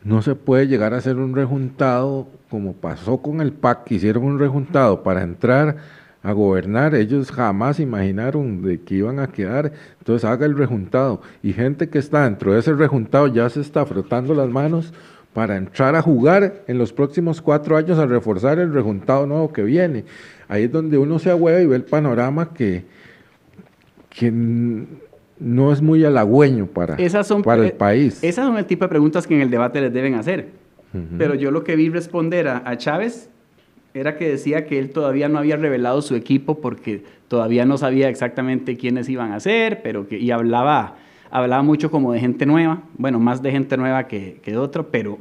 no se puede llegar a hacer un rejuntado como pasó con el PAC, que hicieron un rejuntado para entrar a gobernar. Ellos jamás imaginaron de que iban a quedar. Entonces haga el rejuntado. Y gente que está dentro de ese rejuntado ya se está frotando las manos para entrar a jugar en los próximos cuatro años a reforzar el rejuntado nuevo que viene. Ahí es donde uno se ahueva y ve el panorama que, que no es muy halagüeño para, para el país. Esas son el tipo de preguntas que en el debate les deben hacer. Pero yo lo que vi responder a, a Chávez era que decía que él todavía no había revelado su equipo porque todavía no sabía exactamente quiénes iban a ser, pero que, y hablaba, hablaba mucho como de gente nueva, bueno, más de gente nueva que, que de otro, pero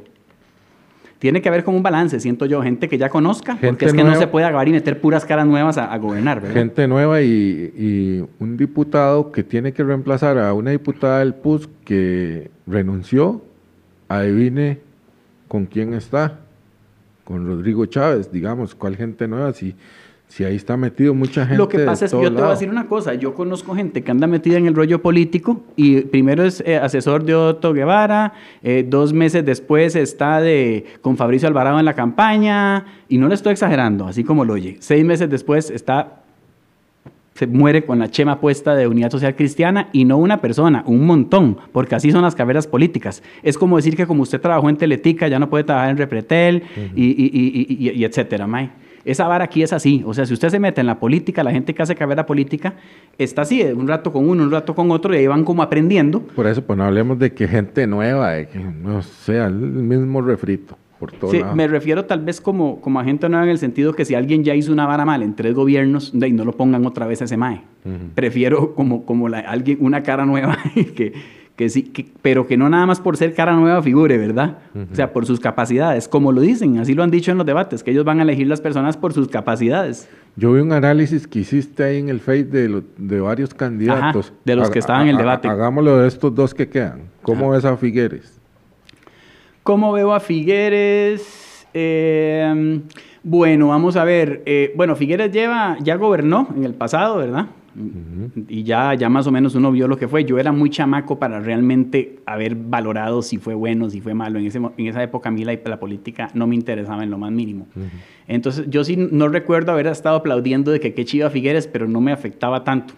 tiene que haber como un balance, siento yo, gente que ya conozca, porque es que no se puede acabar y meter puras caras nuevas a, gobernar. ¿verdad? Gente nueva y, y, un diputado que tiene que reemplazar a una diputada del PUS que renunció, adivine con quién está, con Rodrigo Chávez, digamos, cuál gente nueva, si si ahí está metido mucha gente. Lo que pasa es que yo te voy a decir una cosa. Yo conozco gente que anda metida en el rollo político y primero es eh, asesor de Otto Guevara, eh, dos meses después está de, con Fabricio Alvarado en la campaña, y no le estoy exagerando, así como lo oye. Seis meses después está, se muere con la chema puesta de Unidad Social Cristiana y no una persona, un montón, porque así son las carreras políticas. Es como decir que como usted trabajó en Teletica, ya no puede trabajar en Repretel y, y, y, y etcétera, May. Esa vara aquí es así. O sea, si usted se mete en la política, la gente que hace carrera política está así, un rato con uno, un rato con otro, y ahí van como aprendiendo. Por eso, pues no hablemos de que gente nueva, de que no sea el mismo refrito. Por todo sí, me refiero tal vez como, como a gente nueva en el sentido que si alguien ya hizo una vara mal en tres gobiernos, de no lo pongan otra vez a ese MAE. Prefiero como, como la, alguien, una cara nueva que que sí, pero que no nada más por ser cara nueva figure, ¿verdad? O sea, por sus capacidades, como lo dicen, así lo han dicho en los debates, que ellos van a elegir las personas por sus capacidades. Yo vi un análisis que hiciste ahí en el Face de, de varios candidatos. de los que estaban en el debate. Hagámoslo de estos dos que quedan. ¿Cómo ves a Figueres? ¿Cómo veo a Figueres? Eh, bueno, vamos a ver. Eh, bueno, Figueres lleva, ya gobernó en el pasado, ¿verdad? Y ya, ya más o menos uno vio lo que fue. Yo era muy chamaco para realmente haber valorado si fue bueno, si fue malo. En, ese, en esa época a mí la, la política no me interesaba en lo más mínimo. Entonces yo sí no recuerdo haber estado aplaudiendo de que qué chiva Figueres, pero no me afectaba tanto,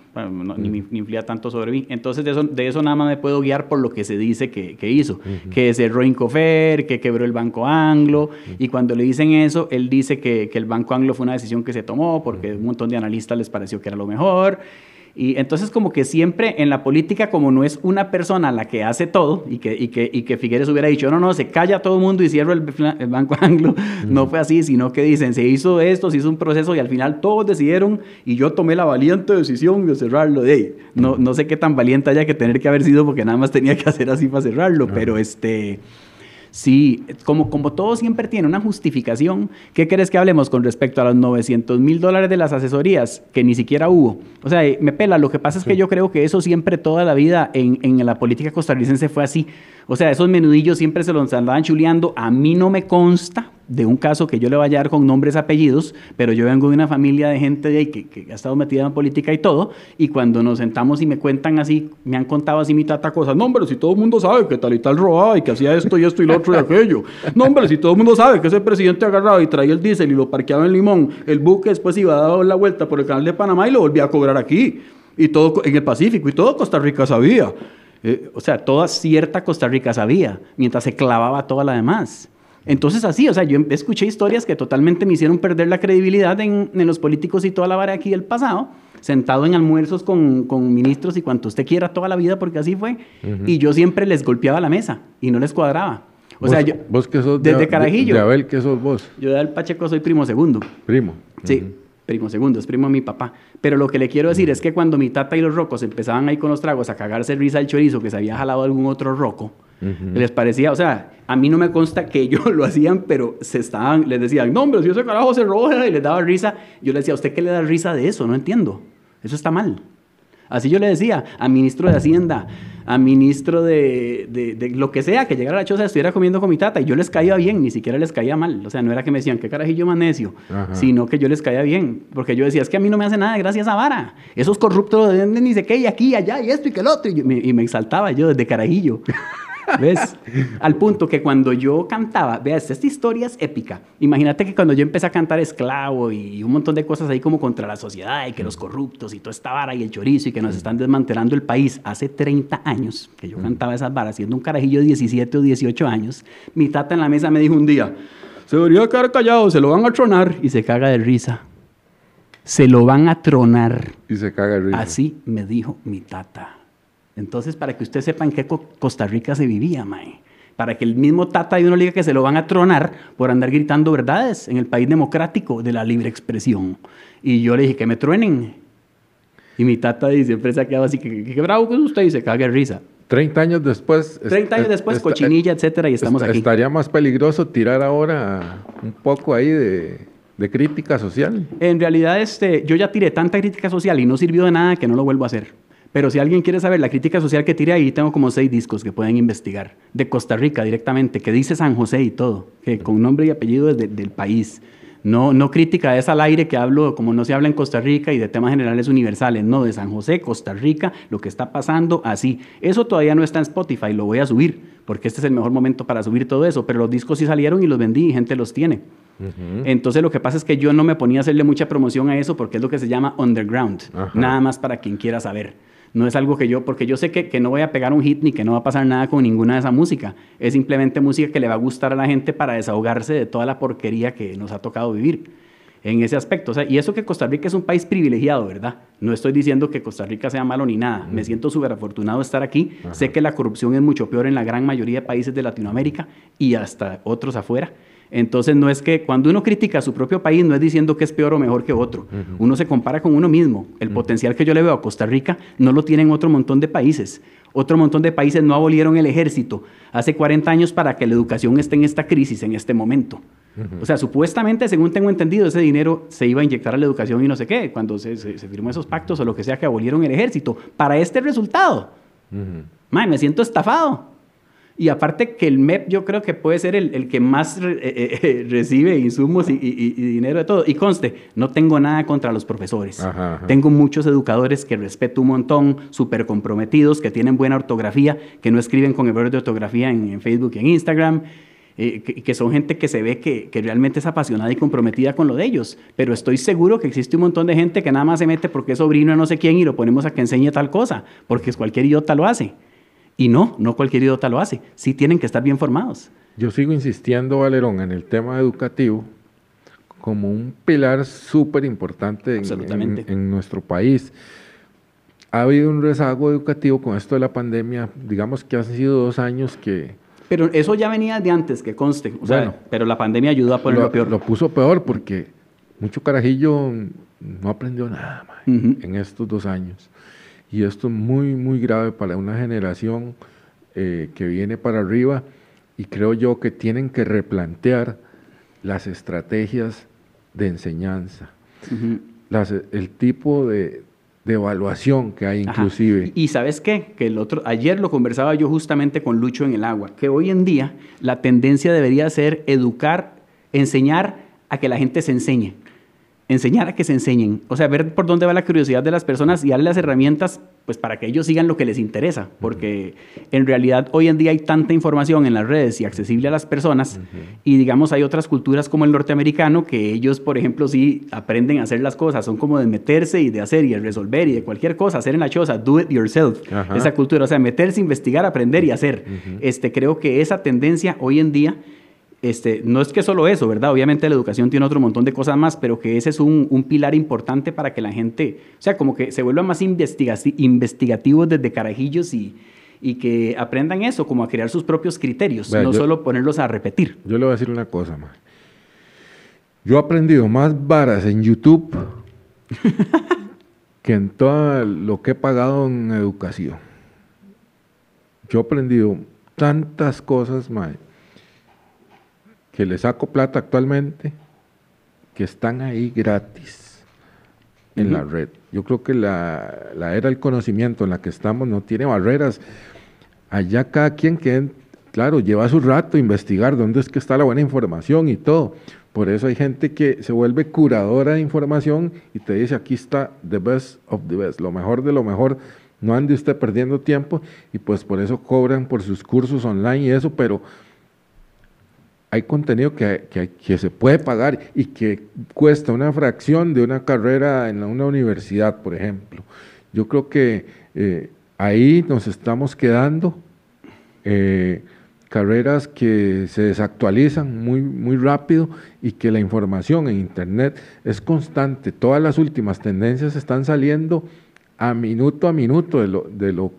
ni, ni, influía tanto sobre mí. Entonces de eso, de eso nada más me puedo guiar por lo que se dice que, que hizo. Que cerró Incofer, que quebró el Banco Anglo. Y cuando le dicen eso, él dice que, que el Banco Anglo fue una decisión que se tomó porque un montón de analistas les pareció que era lo mejor. Y entonces como que siempre en la política, como no es una persona la que hace todo, y que, y que, y que Figueres hubiera dicho, no, no, se calla todo el mundo y cierro el, Banco Anglo, no fue así, sino que dicen, se hizo esto, se hizo un proceso y al final todos decidieron y yo tomé la valiente decisión de cerrarlo. De no, no sé qué tan valiente haya que tener que haber sido porque nada más tenía que hacer así para cerrarlo, pero este... Sí, como, como todo siempre tiene una justificación, ¿qué querés que hablemos con respecto a los 900 mil dólares de las asesorías que ni siquiera hubo? O sea, me pela, lo que pasa es que yo creo que eso siempre toda la vida en, en la política costarricense fue así. O sea, esos menudillos siempre se los andaban chuleando. A mí no me consta, de un caso que yo le vaya a dar con nombres, apellidos, pero yo vengo de una familia de gente de ahí que, ha estado metida en política y todo, y cuando nos sentamos y me cuentan así, me han contado así mi tata cosas, no hombre, si todo el mundo sabe que tal y tal robaba y que hacía esto y esto y lo otro y aquello, no hombre, si todo el mundo sabe que ese presidente agarraba y traía el diésel y lo parqueaba en Limón, el buque después iba a dar la vuelta por el canal de Panamá y lo volvía a cobrar aquí, y todo en el Pacífico, y todo Costa Rica sabía. Eh, o sea, toda cierta Costa Rica sabía, mientras se clavaba toda la demás. Entonces así, o sea, yo escuché historias que totalmente me hicieron perder la credibilidad en, los políticos y toda la vara aquí del pasado, sentado en almuerzos con, ministros y cuanto usted quiera toda la vida, porque así fue, y yo siempre les golpeaba la mesa y no les cuadraba. O sea, yo, ¿Vos que sos desde Carajillo. De, Abel, ¿qué sos vos? Yo de Abel Pacheco soy primo segundo. Primo. Sí, primo segundo, es primo de mi papá. Pero lo que le quiero decir es que cuando mi tata y los rocos empezaban ahí con los tragos a cagarse risa al chorizo que se había jalado algún otro roco, les parecía, o sea, a mí no me consta que ellos lo hacían, pero se estaban, les decían, no, hombre, si ese carajo se roja y les daba risa. Yo les decía, ¿a usted qué le da risa de eso? No entiendo. Eso está mal. Así yo le decía a ministro de Hacienda, a ministro de, de, lo que sea, que llegara a la choza, estuviera comiendo con mi tata y yo les caía bien, ni siquiera les caía mal. O sea, no era que me decían, qué carajillo más necio, sino que yo les caía bien. Porque yo decía, es que a mí no me hace nada gracias a vara. Esos corruptos ni sé qué, y aquí, y allá, y esto y que el otro. Y, me, y me exaltaba yo desde carajillo. ¿Ves? Al punto que cuando yo cantaba, veas, esta historia es épica. Imagínate que cuando yo empecé a cantar esclavo y un montón de cosas ahí como contra la sociedad y que los corruptos y toda esta vara y el chorizo y que nos están desmantelando el país hace 30 años que yo cantaba esas varas, siendo un carajillo de 17 o 18 años, mi tata en la mesa me dijo un día, se debería quedar callado, se lo van a tronar y se caga de risa. Se lo van a tronar. Y se caga de risa. Así me dijo mi tata. Entonces, para que usted sepa en qué Costa Rica se vivía, mae. para que el mismo Tata de uno le diga que se lo van a tronar por andar gritando verdades en el país democrático de la libre expresión. Y yo le dije que me truenen. Y mi Tata siempre se ha quedado así, que, que, bravo que usted y se caga de risa. 30 años después. 30 años después, cochinilla, etcétera, y estamos aquí. Estaría más peligroso tirar ahora un poco ahí de, de, crítica social. En realidad, este, yo ya tiré tanta crítica social y no sirvió de nada que no lo vuelvo a hacer. Pero si alguien quiere saber la crítica social que tiré ahí, tengo como seis discos que pueden investigar. De Costa Rica directamente, que dice San José y todo, que con nombre y apellido del país. No, no crítica es al aire que hablo, como no se habla en Costa Rica y de temas generales universales, no, de San José, Costa Rica, lo que está pasando, así. Eso todavía no está en Spotify, lo voy a subir, porque este es el mejor momento para subir todo eso, pero los discos sí salieron y los vendí y gente los tiene. Entonces lo que pasa es que yo no me ponía a hacerle mucha promoción a eso porque es lo que se llama underground, nada más para quien quiera saber. No es algo que yo, porque yo sé que, que, no voy a pegar un hit ni que no va a pasar nada con ninguna de esa música. Es simplemente música que le va a gustar a la gente para desahogarse de toda la porquería que nos ha tocado vivir en ese aspecto. O sea, y eso que Costa Rica es un país privilegiado, ¿verdad? No estoy diciendo que Costa Rica sea malo ni nada. Me siento súper afortunado de estar aquí. Sé que la corrupción es mucho peor en la gran mayoría de países de Latinoamérica y hasta otros afuera. Entonces no es que cuando uno critica a su propio país no es diciendo que es peor o mejor que otro. Uno se compara con uno mismo. El potencial que yo le veo a Costa Rica no lo tienen otro montón de países. Otro montón de países no abolieron el ejército hace 40 años para que la educación esté en esta crisis en este momento. O sea, supuestamente, según tengo entendido, ese dinero se iba a inyectar a la educación y no sé qué, cuando se, se, firmó esos pactos o lo que sea que abolieron el ejército, para este resultado. me siento estafado. Y aparte que el MEP yo creo que puede ser el, el que más eh, eh, eh, recibe insumos y, y, dinero de todo. Y conste, no tengo nada contra los profesores. Tengo muchos educadores que respeto un montón, súper comprometidos, que tienen buena ortografía, que no escriben con errores de ortografía en, Facebook y en Instagram. que, que, son gente que se ve que, que, realmente es apasionada y comprometida con lo de ellos. Pero estoy seguro que existe un montón de gente que nada más se mete porque es sobrino de no sé quién y lo ponemos a que enseñe tal cosa, porque cualquier idiota lo hace. Y no, no cualquier idiota lo hace. Sí tienen que estar bien formados. Yo sigo insistiendo, Valerón, en el tema educativo como un pilar súper importante en, en, nuestro país. Ha habido un rezago educativo con esto de la pandemia, digamos que han sido dos años que... Pero eso ya venía de antes, que conste. O sea, pero la pandemia ayudó a ponerlo peor. Lo puso peor porque mucho carajillo no aprendió nada en estos dos años. Y esto es muy, muy grave para una generación eh, que viene para arriba y creo yo que tienen que replantear las estrategias de enseñanza, el tipo de, evaluación que hay inclusive. Y sabes qué, que el otro, ayer lo conversaba yo justamente con Lucho en el agua, que hoy en día la tendencia debería ser educar, enseñar a que la gente se enseñe enseñar a que se enseñen, o sea, ver por dónde va la curiosidad de las personas y darle las herramientas pues para que ellos sigan lo que les interesa, porque en realidad hoy en día hay tanta información en las redes y accesible a las personas y digamos hay otras culturas como el norteamericano que ellos, por ejemplo, sí aprenden a hacer las cosas, son como de meterse y de hacer y de resolver y de cualquier cosa, hacer en la choza, do it yourself, esa cultura, o sea, meterse, investigar, aprender y hacer. Este creo que esa tendencia hoy en día este, no es que solo eso, ¿verdad? Obviamente la educación tiene otro montón de cosas más, pero que ese es un, pilar importante para que la gente, o sea, como que se vuelvan más investigativos desde carajillos y, y que aprendan eso, como a crear sus propios criterios, no solo ponerlos a repetir. Yo le voy a decir una cosa, más. Yo he aprendido más varas en YouTube que en todo lo que he pagado en educación. Yo he aprendido tantas cosas, más que le saco plata actualmente, que están ahí gratis en la red. Yo creo que la, la, era del conocimiento en la que estamos no tiene barreras. Allá cada quien que, claro, lleva su rato investigar dónde es que está la buena información y todo. Por eso hay gente que se vuelve curadora de información y te dice, aquí está the best of the best, lo mejor de lo mejor. No ande usted perdiendo tiempo y pues por eso cobran por sus cursos online y eso, pero hay contenido que, que, se puede pagar y que cuesta una fracción de una carrera en una universidad, por ejemplo. Yo creo que eh, ahí nos estamos quedando. Eh, carreras que se desactualizan muy, muy rápido y que la información en Internet es constante. Todas las últimas tendencias están saliendo a minuto a minuto de lo, de lo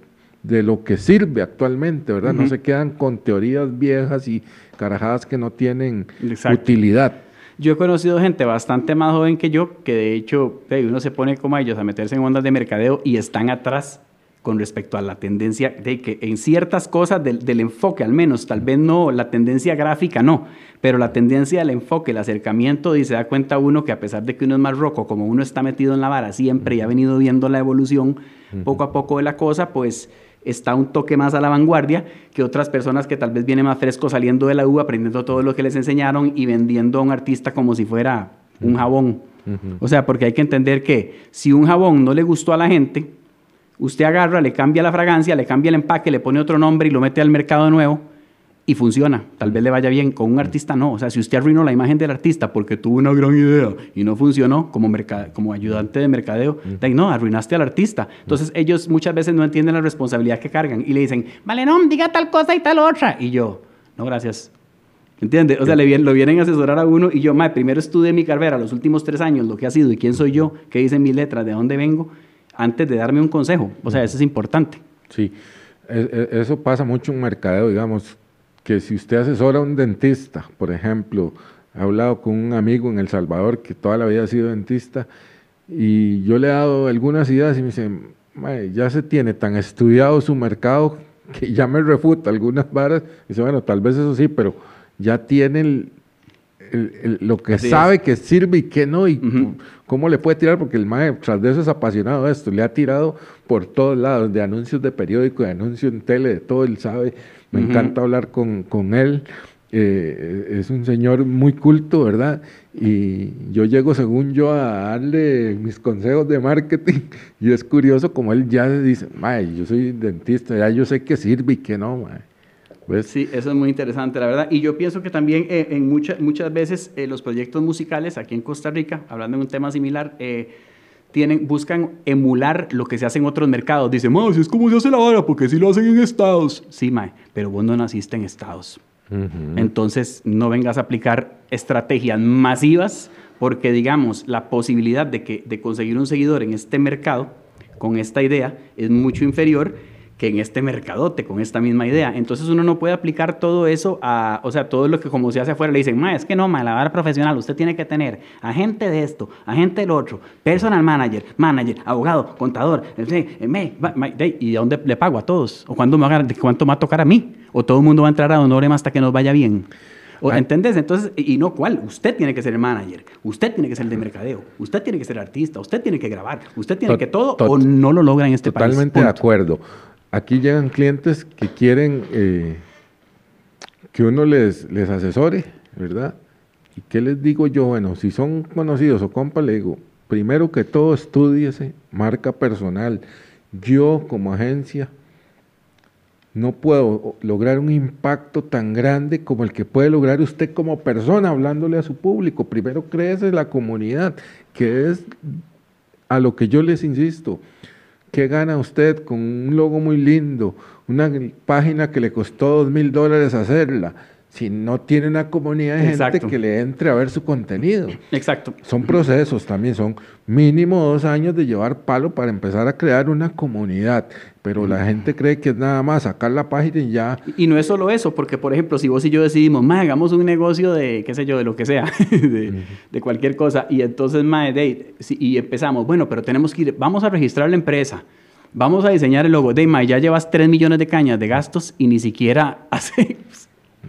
de lo que sirve actualmente, ¿verdad? No se quedan con teorías viejas y carajadas que no tienen utilidad. Yo he conocido gente bastante más joven que yo, que de hecho uno se pone como ellos a meterse en ondas de mercadeo y están atrás con respecto a la tendencia de que en ciertas cosas del, enfoque, al menos, tal vez no, la tendencia gráfica no, pero la tendencia del enfoque, el acercamiento, y se da cuenta uno que a pesar de que uno es más roco, como uno está metido en la vara siempre y ha venido viendo la evolución poco a poco de la cosa, pues está un toque más a la vanguardia que otras personas que tal vez vienen más frescos saliendo de la U, aprendiendo todo lo que les enseñaron y vendiendo a un artista como si fuera un jabón. O sea, porque hay que entender que si un jabón no le gustó a la gente, Usted agarra, le cambia la fragancia, le cambia el empaque, le pone otro nombre y lo mete al mercado de nuevo y funciona. Tal vez le vaya bien. Con un artista no. O sea, si usted arruinó la imagen del artista porque tuvo una gran idea y no funcionó como, como ayudante de mercadeo, no, arruinaste al artista. Entonces ellos muchas veces no entienden la responsabilidad que cargan y le dicen, vale, no, diga tal cosa y tal otra. Y yo, no, gracias. ¿Entiende? O sea, le, lo vienen a asesorar a uno y yo, madre, primero estudié mi carrera los últimos tres años, lo que ha sido y quién soy yo, qué dicen mis letras, de dónde vengo antes de darme un consejo. O sea, eso es importante. Sí, e, e, eso pasa mucho en mercadeo, digamos, que si usted asesora a un dentista, por ejemplo, he hablado con un amigo en El Salvador que toda la vida ha sido dentista y yo le he dado algunas ideas y me dice, ya se tiene tan estudiado su mercado que ya me refuta algunas varas. Y dice, bueno, tal vez eso sí, pero ya tiene lo que sabe que sirve y que no, y cómo le puede tirar, porque el maestro tras de eso es apasionado de esto, le ha tirado por todos lados, de anuncios de periódico, de anuncios en tele, de todo, él sabe, me encanta hablar con, con él, eh, es un señor muy culto, ¿verdad? Y yo llego, según yo, a darle mis consejos de marketing, y es curioso como él ya dice, yo soy dentista, ya yo sé que sirve y que no, mae. Pues sí, eso es muy interesante, la verdad. Y yo pienso que también eh, en muchas muchas veces eh, los proyectos musicales aquí en Costa Rica, hablando de un tema similar, eh, tienen, buscan emular lo que se hace en otros mercados. Dicen, ma, si es como se hace la vara, porque si lo hacen en Estados. Sí, mae, pero vos no naciste en Estados. Entonces, no vengas a aplicar estrategias masivas, porque digamos, la posibilidad de, que, de conseguir un seguidor en este mercado con esta idea es mucho inferior que en este mercadote con esta misma idea. Entonces uno no puede aplicar todo eso a, o sea, todo lo que como se hace afuera le dicen, ma, es que no, ma, la vara profesional, usted tiene que tener agente de esto, agente del otro, personal manager, manager, abogado, contador, ¿y de dónde le pago a todos? ¿O cuándo me va a, cuánto me va a tocar a mí? ¿O todo el mundo va a entrar a Honorem hasta que nos vaya bien? ¿O, ¿Entendés? Entonces, y no cuál, usted tiene que ser el manager, usted tiene que ser el de mercadeo, usted tiene que ser artista, usted tiene que grabar, usted tiene que todo, o no lo logra en este país. Totalmente de acuerdo. Aquí llegan clientes que quieren eh, que uno les, les asesore, ¿verdad? ¿Y qué les digo yo? Bueno, si son conocidos o compa, le digo, primero que todo estudiese marca personal. Yo como agencia no puedo lograr un impacto tan grande como el que puede lograr usted como persona hablándole a su público. Primero créese la comunidad, que es a lo que yo les insisto. ¿Qué gana usted con un logo muy lindo? Una página que le costó dos mil dólares hacerla. Si no tiene una comunidad de gente que le entre a ver su contenido. Exacto. Son procesos también, son mínimo dos años de llevar palo para empezar a crear una comunidad. Pero la gente cree que es nada más sacar la página y ya. Y no es solo eso, porque por ejemplo, si vos y yo decidimos, más hagamos un negocio de, qué sé yo, de lo que sea, de, cualquier cosa, y entonces, más de, y empezamos, bueno, pero tenemos que ir, vamos a registrar la empresa, vamos a diseñar el logo, de, ya llevas 3 millones de cañas de gastos y ni siquiera hace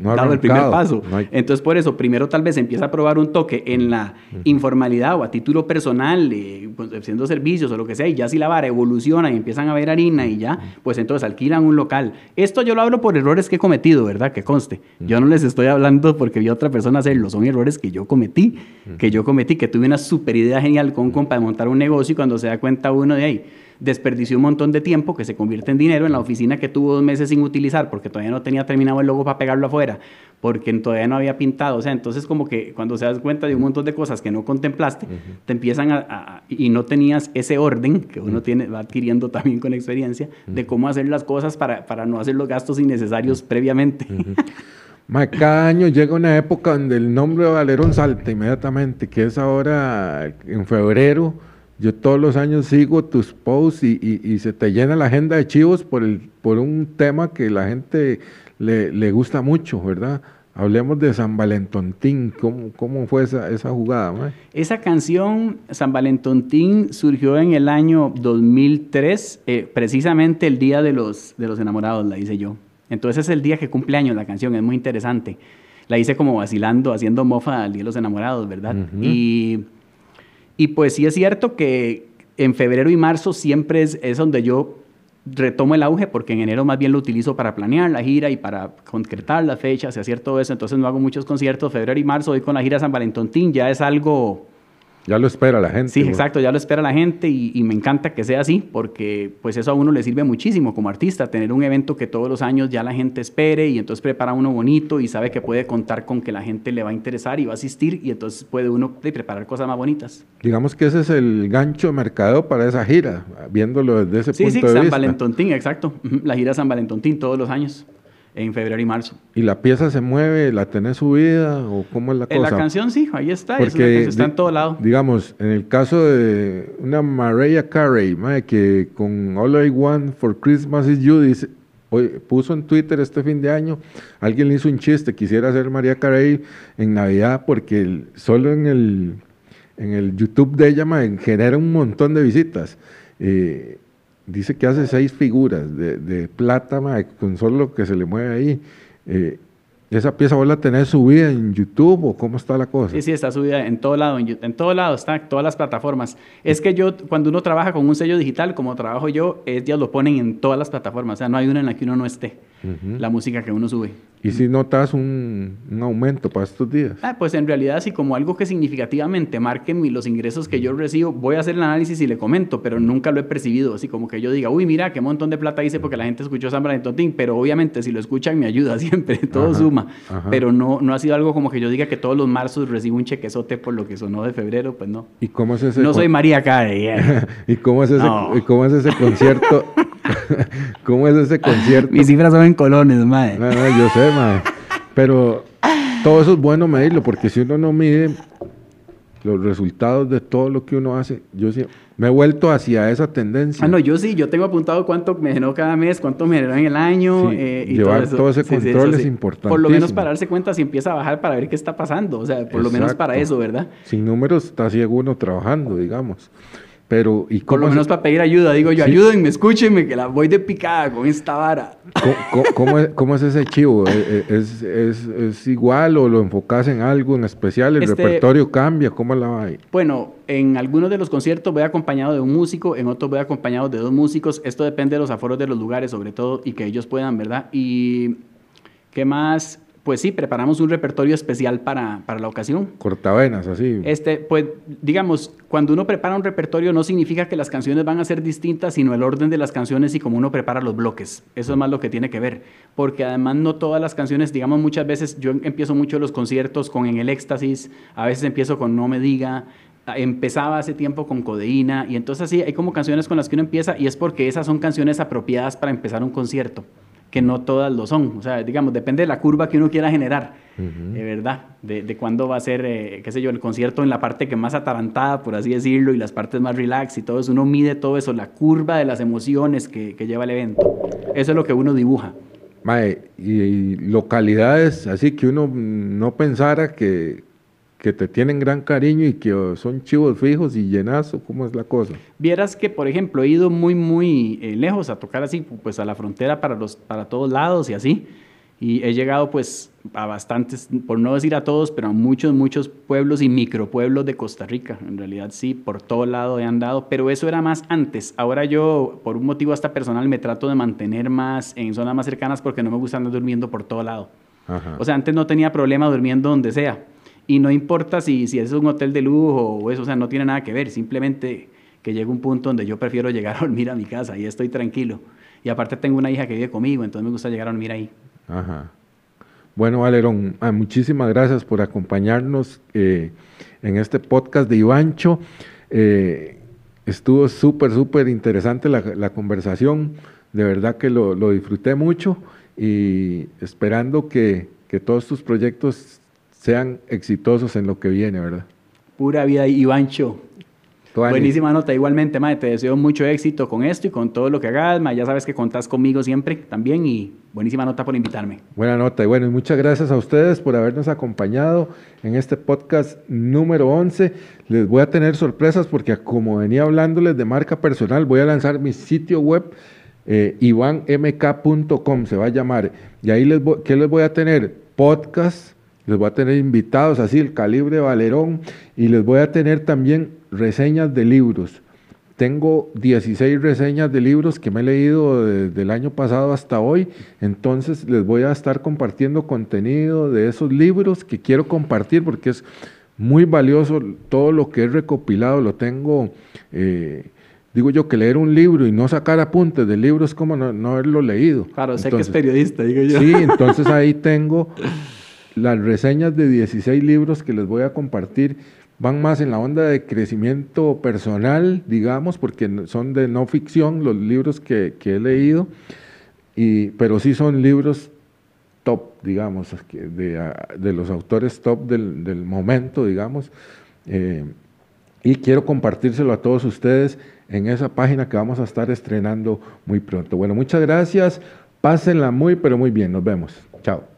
no dado el primer paso. Entonces, por eso, primero tal vez empieza a probar un toque en la informalidad o a título personal, eh, pues, haciendo servicios o lo que sea, y ya si la vara evoluciona y empiezan a ver harina y ya, pues entonces alquilan un local. Esto yo lo hablo por errores que he cometido, ¿verdad? Que conste. Yo no les estoy hablando porque vi a otra persona hacerlo, son errores que yo cometí, que yo cometí, que tuve una super idea genial con un compa de montar un negocio y cuando se da cuenta uno de ahí desperdició un montón de tiempo que se convierte en dinero en la oficina que tuvo dos meses sin utilizar porque todavía no tenía terminado el logo para pegarlo afuera, porque todavía no había pintado. O sea, entonces como que cuando se das cuenta de un montón de cosas que no contemplaste, te empiezan a, y no tenías ese orden que uno tiene, va adquiriendo también con experiencia de cómo hacer las cosas para, para no hacer los gastos innecesarios previamente. cada año llega una época donde el nombre de Valerón salta inmediatamente, que es ahora en febrero yo todos los años sigo tus posts y, se te llena la agenda de chivos por, el, por un tema que la gente le, le gusta mucho, ¿verdad? Hablemos de San Valentontín, ¿cómo, cómo fue esa, esa jugada? Esa canción, San Valentontín, surgió en el año 2003, eh, precisamente el día de los, de los enamorados, la hice yo. Entonces es el día que cumple años la canción, es muy interesante. La hice como vacilando, haciendo mofa al Día de los Enamorados, ¿verdad? y, y, pues sí es cierto que en febrero y marzo siempre es, es donde yo retomo el auge porque en enero más bien lo utilizo para planear la gira y para concretar las fechas y hacer todo eso. Entonces no hago muchos conciertos. Febrero y marzo hoy con la gira San Valentín ya es algo ya lo espera la gente. Sí, exacto, ya lo espera la gente y, me encanta que sea así porque pues eso a uno le sirve muchísimo como artista, tener un evento que todos los años ya la gente espere y entonces prepara uno bonito y sabe que puede contar con que la gente le va a interesar y va a asistir y entonces puede uno preparar cosas más bonitas. Digamos que ese es el gancho de mercado para esa gira, viéndolo desde ese punto de vista. Sí, sí, San Valentontín, exacto. La gira San Valentontín todos los años en febrero y marzo. ¿Y la pieza se mueve, la tenés subida o cómo es la cosa? En la canción sí, ahí está, Porque, está en todo lado. Digamos, en el caso de una Mariah Carey, que con All I Want for Christmas is You dice, puso en Twitter este fin de año, alguien le hizo un chiste, quisiera hacer Mariah Carey en Navidad porque solo en el, en el YouTube de ella genera un montón de visitas. Eh, dice que hace seis figuras de, de plata, con solo lo que se le mueve ahí. Eh, ¿Esa pieza vos la tenés subida en YouTube o cómo está la cosa? Sí, sí, está subida en todo lado, en, en todo lado, está en todas las plataformas. Es que yo, cuando uno trabaja con un sello digital, como trabajo yo, ellos lo ponen en todas las plataformas, o sea, no hay una en la que uno no esté, la música que uno sube. ¿Y si notas un, un, aumento para estos días? Ah, pues en realidad sí, como algo que significativamente marque los ingresos que yo recibo, voy a hacer el análisis y le comento, pero nunca lo he percibido, así como que yo diga, uy, mira, qué montón de plata hice porque la gente escuchó San Valentín, pero obviamente si lo escuchan me ayuda siempre, todo suma, pero no, no ha sido algo como que yo diga que todos los marzos recibo un chequezote por lo que sonó de febrero, pues no. ¿Y cómo es ese? No soy María Carey. ¿Y cómo es ese, ¿y cómo es ese concierto? ¿Cómo es ese concierto? Mis cifras son en colones, madre. No, no, yo sé, madre. Pero todo eso es bueno medirlo, porque si uno no mide los resultados de todo lo que uno hace, yo sí, me he vuelto hacia esa tendencia. Ah, no, yo sí, yo tengo apuntado cuánto me generó cada mes, cuánto me generó en el año. Eh, y llevar todo, ese control es importante. Por lo menos para darse cuenta si empieza a bajar para ver qué está pasando, o sea, por lo menos para eso, ¿verdad? Sin números está ciego uno trabajando, digamos. Pero, ¿y Por lo menos para pedir ayuda, digo yo, ayúdenme, escúchenme, que la voy de picada con esta vara. ¿Cómo, es, ese chivo? ¿E, e, ¿Es, es, igual o lo enfocas en algo en especial? ¿El este, repertorio cambia? ¿Cómo la va Bueno, en algunos de los conciertos voy acompañado de un músico, en otros voy acompañado de dos músicos. Esto depende de los aforos de los lugares, sobre todo, y que ellos puedan, ¿verdad? Y, ¿qué más? Pues sí, preparamos un repertorio especial para, para, la ocasión. Cortavenas, así. Este, pues, digamos, cuando uno prepara un repertorio no significa que las canciones van a ser distintas, sino el orden de las canciones y cómo uno prepara los bloques. Eso es más lo que tiene que ver. Porque además no todas las canciones, digamos, muchas veces yo empiezo mucho los conciertos con En el Éxtasis, a veces empiezo con No Me Diga, empezaba hace tiempo con codeína y entonces así hay como canciones con las que uno empieza y es porque esas son canciones apropiadas para empezar un concierto que no todas lo son. O sea, digamos, depende de la curva que uno quiera generar, de verdad, de, de, cuándo va a ser, eh, qué sé yo, el concierto en la parte que más atarantada, por así decirlo, y las partes más relax y todo eso. Uno mide todo eso, la curva de las emociones que, que lleva el evento. Eso es lo que uno dibuja. Mae, y localidades así que uno no pensara que, que te tienen gran cariño y que son chivos fijos y llenazo, ¿cómo es la cosa? Vieras que, por ejemplo, he ido muy, muy eh, lejos a tocar así, pues a la frontera para, los, para todos lados y así. Y he llegado pues a bastantes, por no decir a todos, pero a muchos, muchos pueblos y micropueblos de Costa Rica. En realidad sí, por todo lado he andado, pero eso era más antes. Ahora yo, por un motivo hasta personal, me trato de mantener más en zonas más cercanas porque no me gusta andar durmiendo por todo lado. O sea, antes no tenía problema durmiendo donde sea y no importa si, si es un hotel de lujo o eso, o sea, no tiene nada que ver, simplemente que llega un punto donde yo prefiero llegar a dormir a mi casa y estoy tranquilo. Y aparte tengo una hija que vive conmigo, entonces me gusta llegar a dormir ahí. Ajá. Bueno, Valerón, ah, muchísimas gracias por acompañarnos eh, en este podcast de Ivancho. Eh, estuvo súper, súper interesante la, conversación. De verdad que lo, lo, disfruté mucho y esperando que, que todos tus proyectos sean exitosos en lo que viene, ¿verdad? Pura vida, Ivancho. Buenísima nota, igualmente, mae, te deseo mucho éxito con esto y con todo lo que hagas, mae, ya sabes que contás conmigo siempre también y buenísima nota por invitarme. Buena nota, y bueno, y muchas gracias a ustedes por habernos acompañado en este podcast número 11. Les voy a tener sorpresas porque como venía hablándoles de marca personal, voy a lanzar mi sitio web eh, ivanmk.com se va a llamar. Y ahí les voy, ¿qué les voy a tener? Podcast, les voy a tener invitados así, el calibre Valerón, y les voy a tener también reseñas de libros. Tengo 16 reseñas de libros que me he leído desde el año pasado hasta hoy, entonces les voy a estar compartiendo contenido de esos libros que quiero compartir porque es muy valioso todo lo que he recopilado, lo tengo, eh, digo yo que leer un libro y no sacar apuntes del libro es como no, haberlo leído. Claro, sé que es periodista, digo yo. Sí, entonces ahí tengo las reseñas de 16 libros que les voy a compartir van más en la onda de crecimiento personal, digamos, porque son de no ficción los libros que, he leído, pero sí son libros top, digamos, de, de los autores top del, momento, digamos. Eh, y quiero compartírselo a todos ustedes en esa página que vamos a estar estrenando muy pronto. Bueno, muchas gracias. Pásenla muy, pero muy bien. Nos vemos. Chao.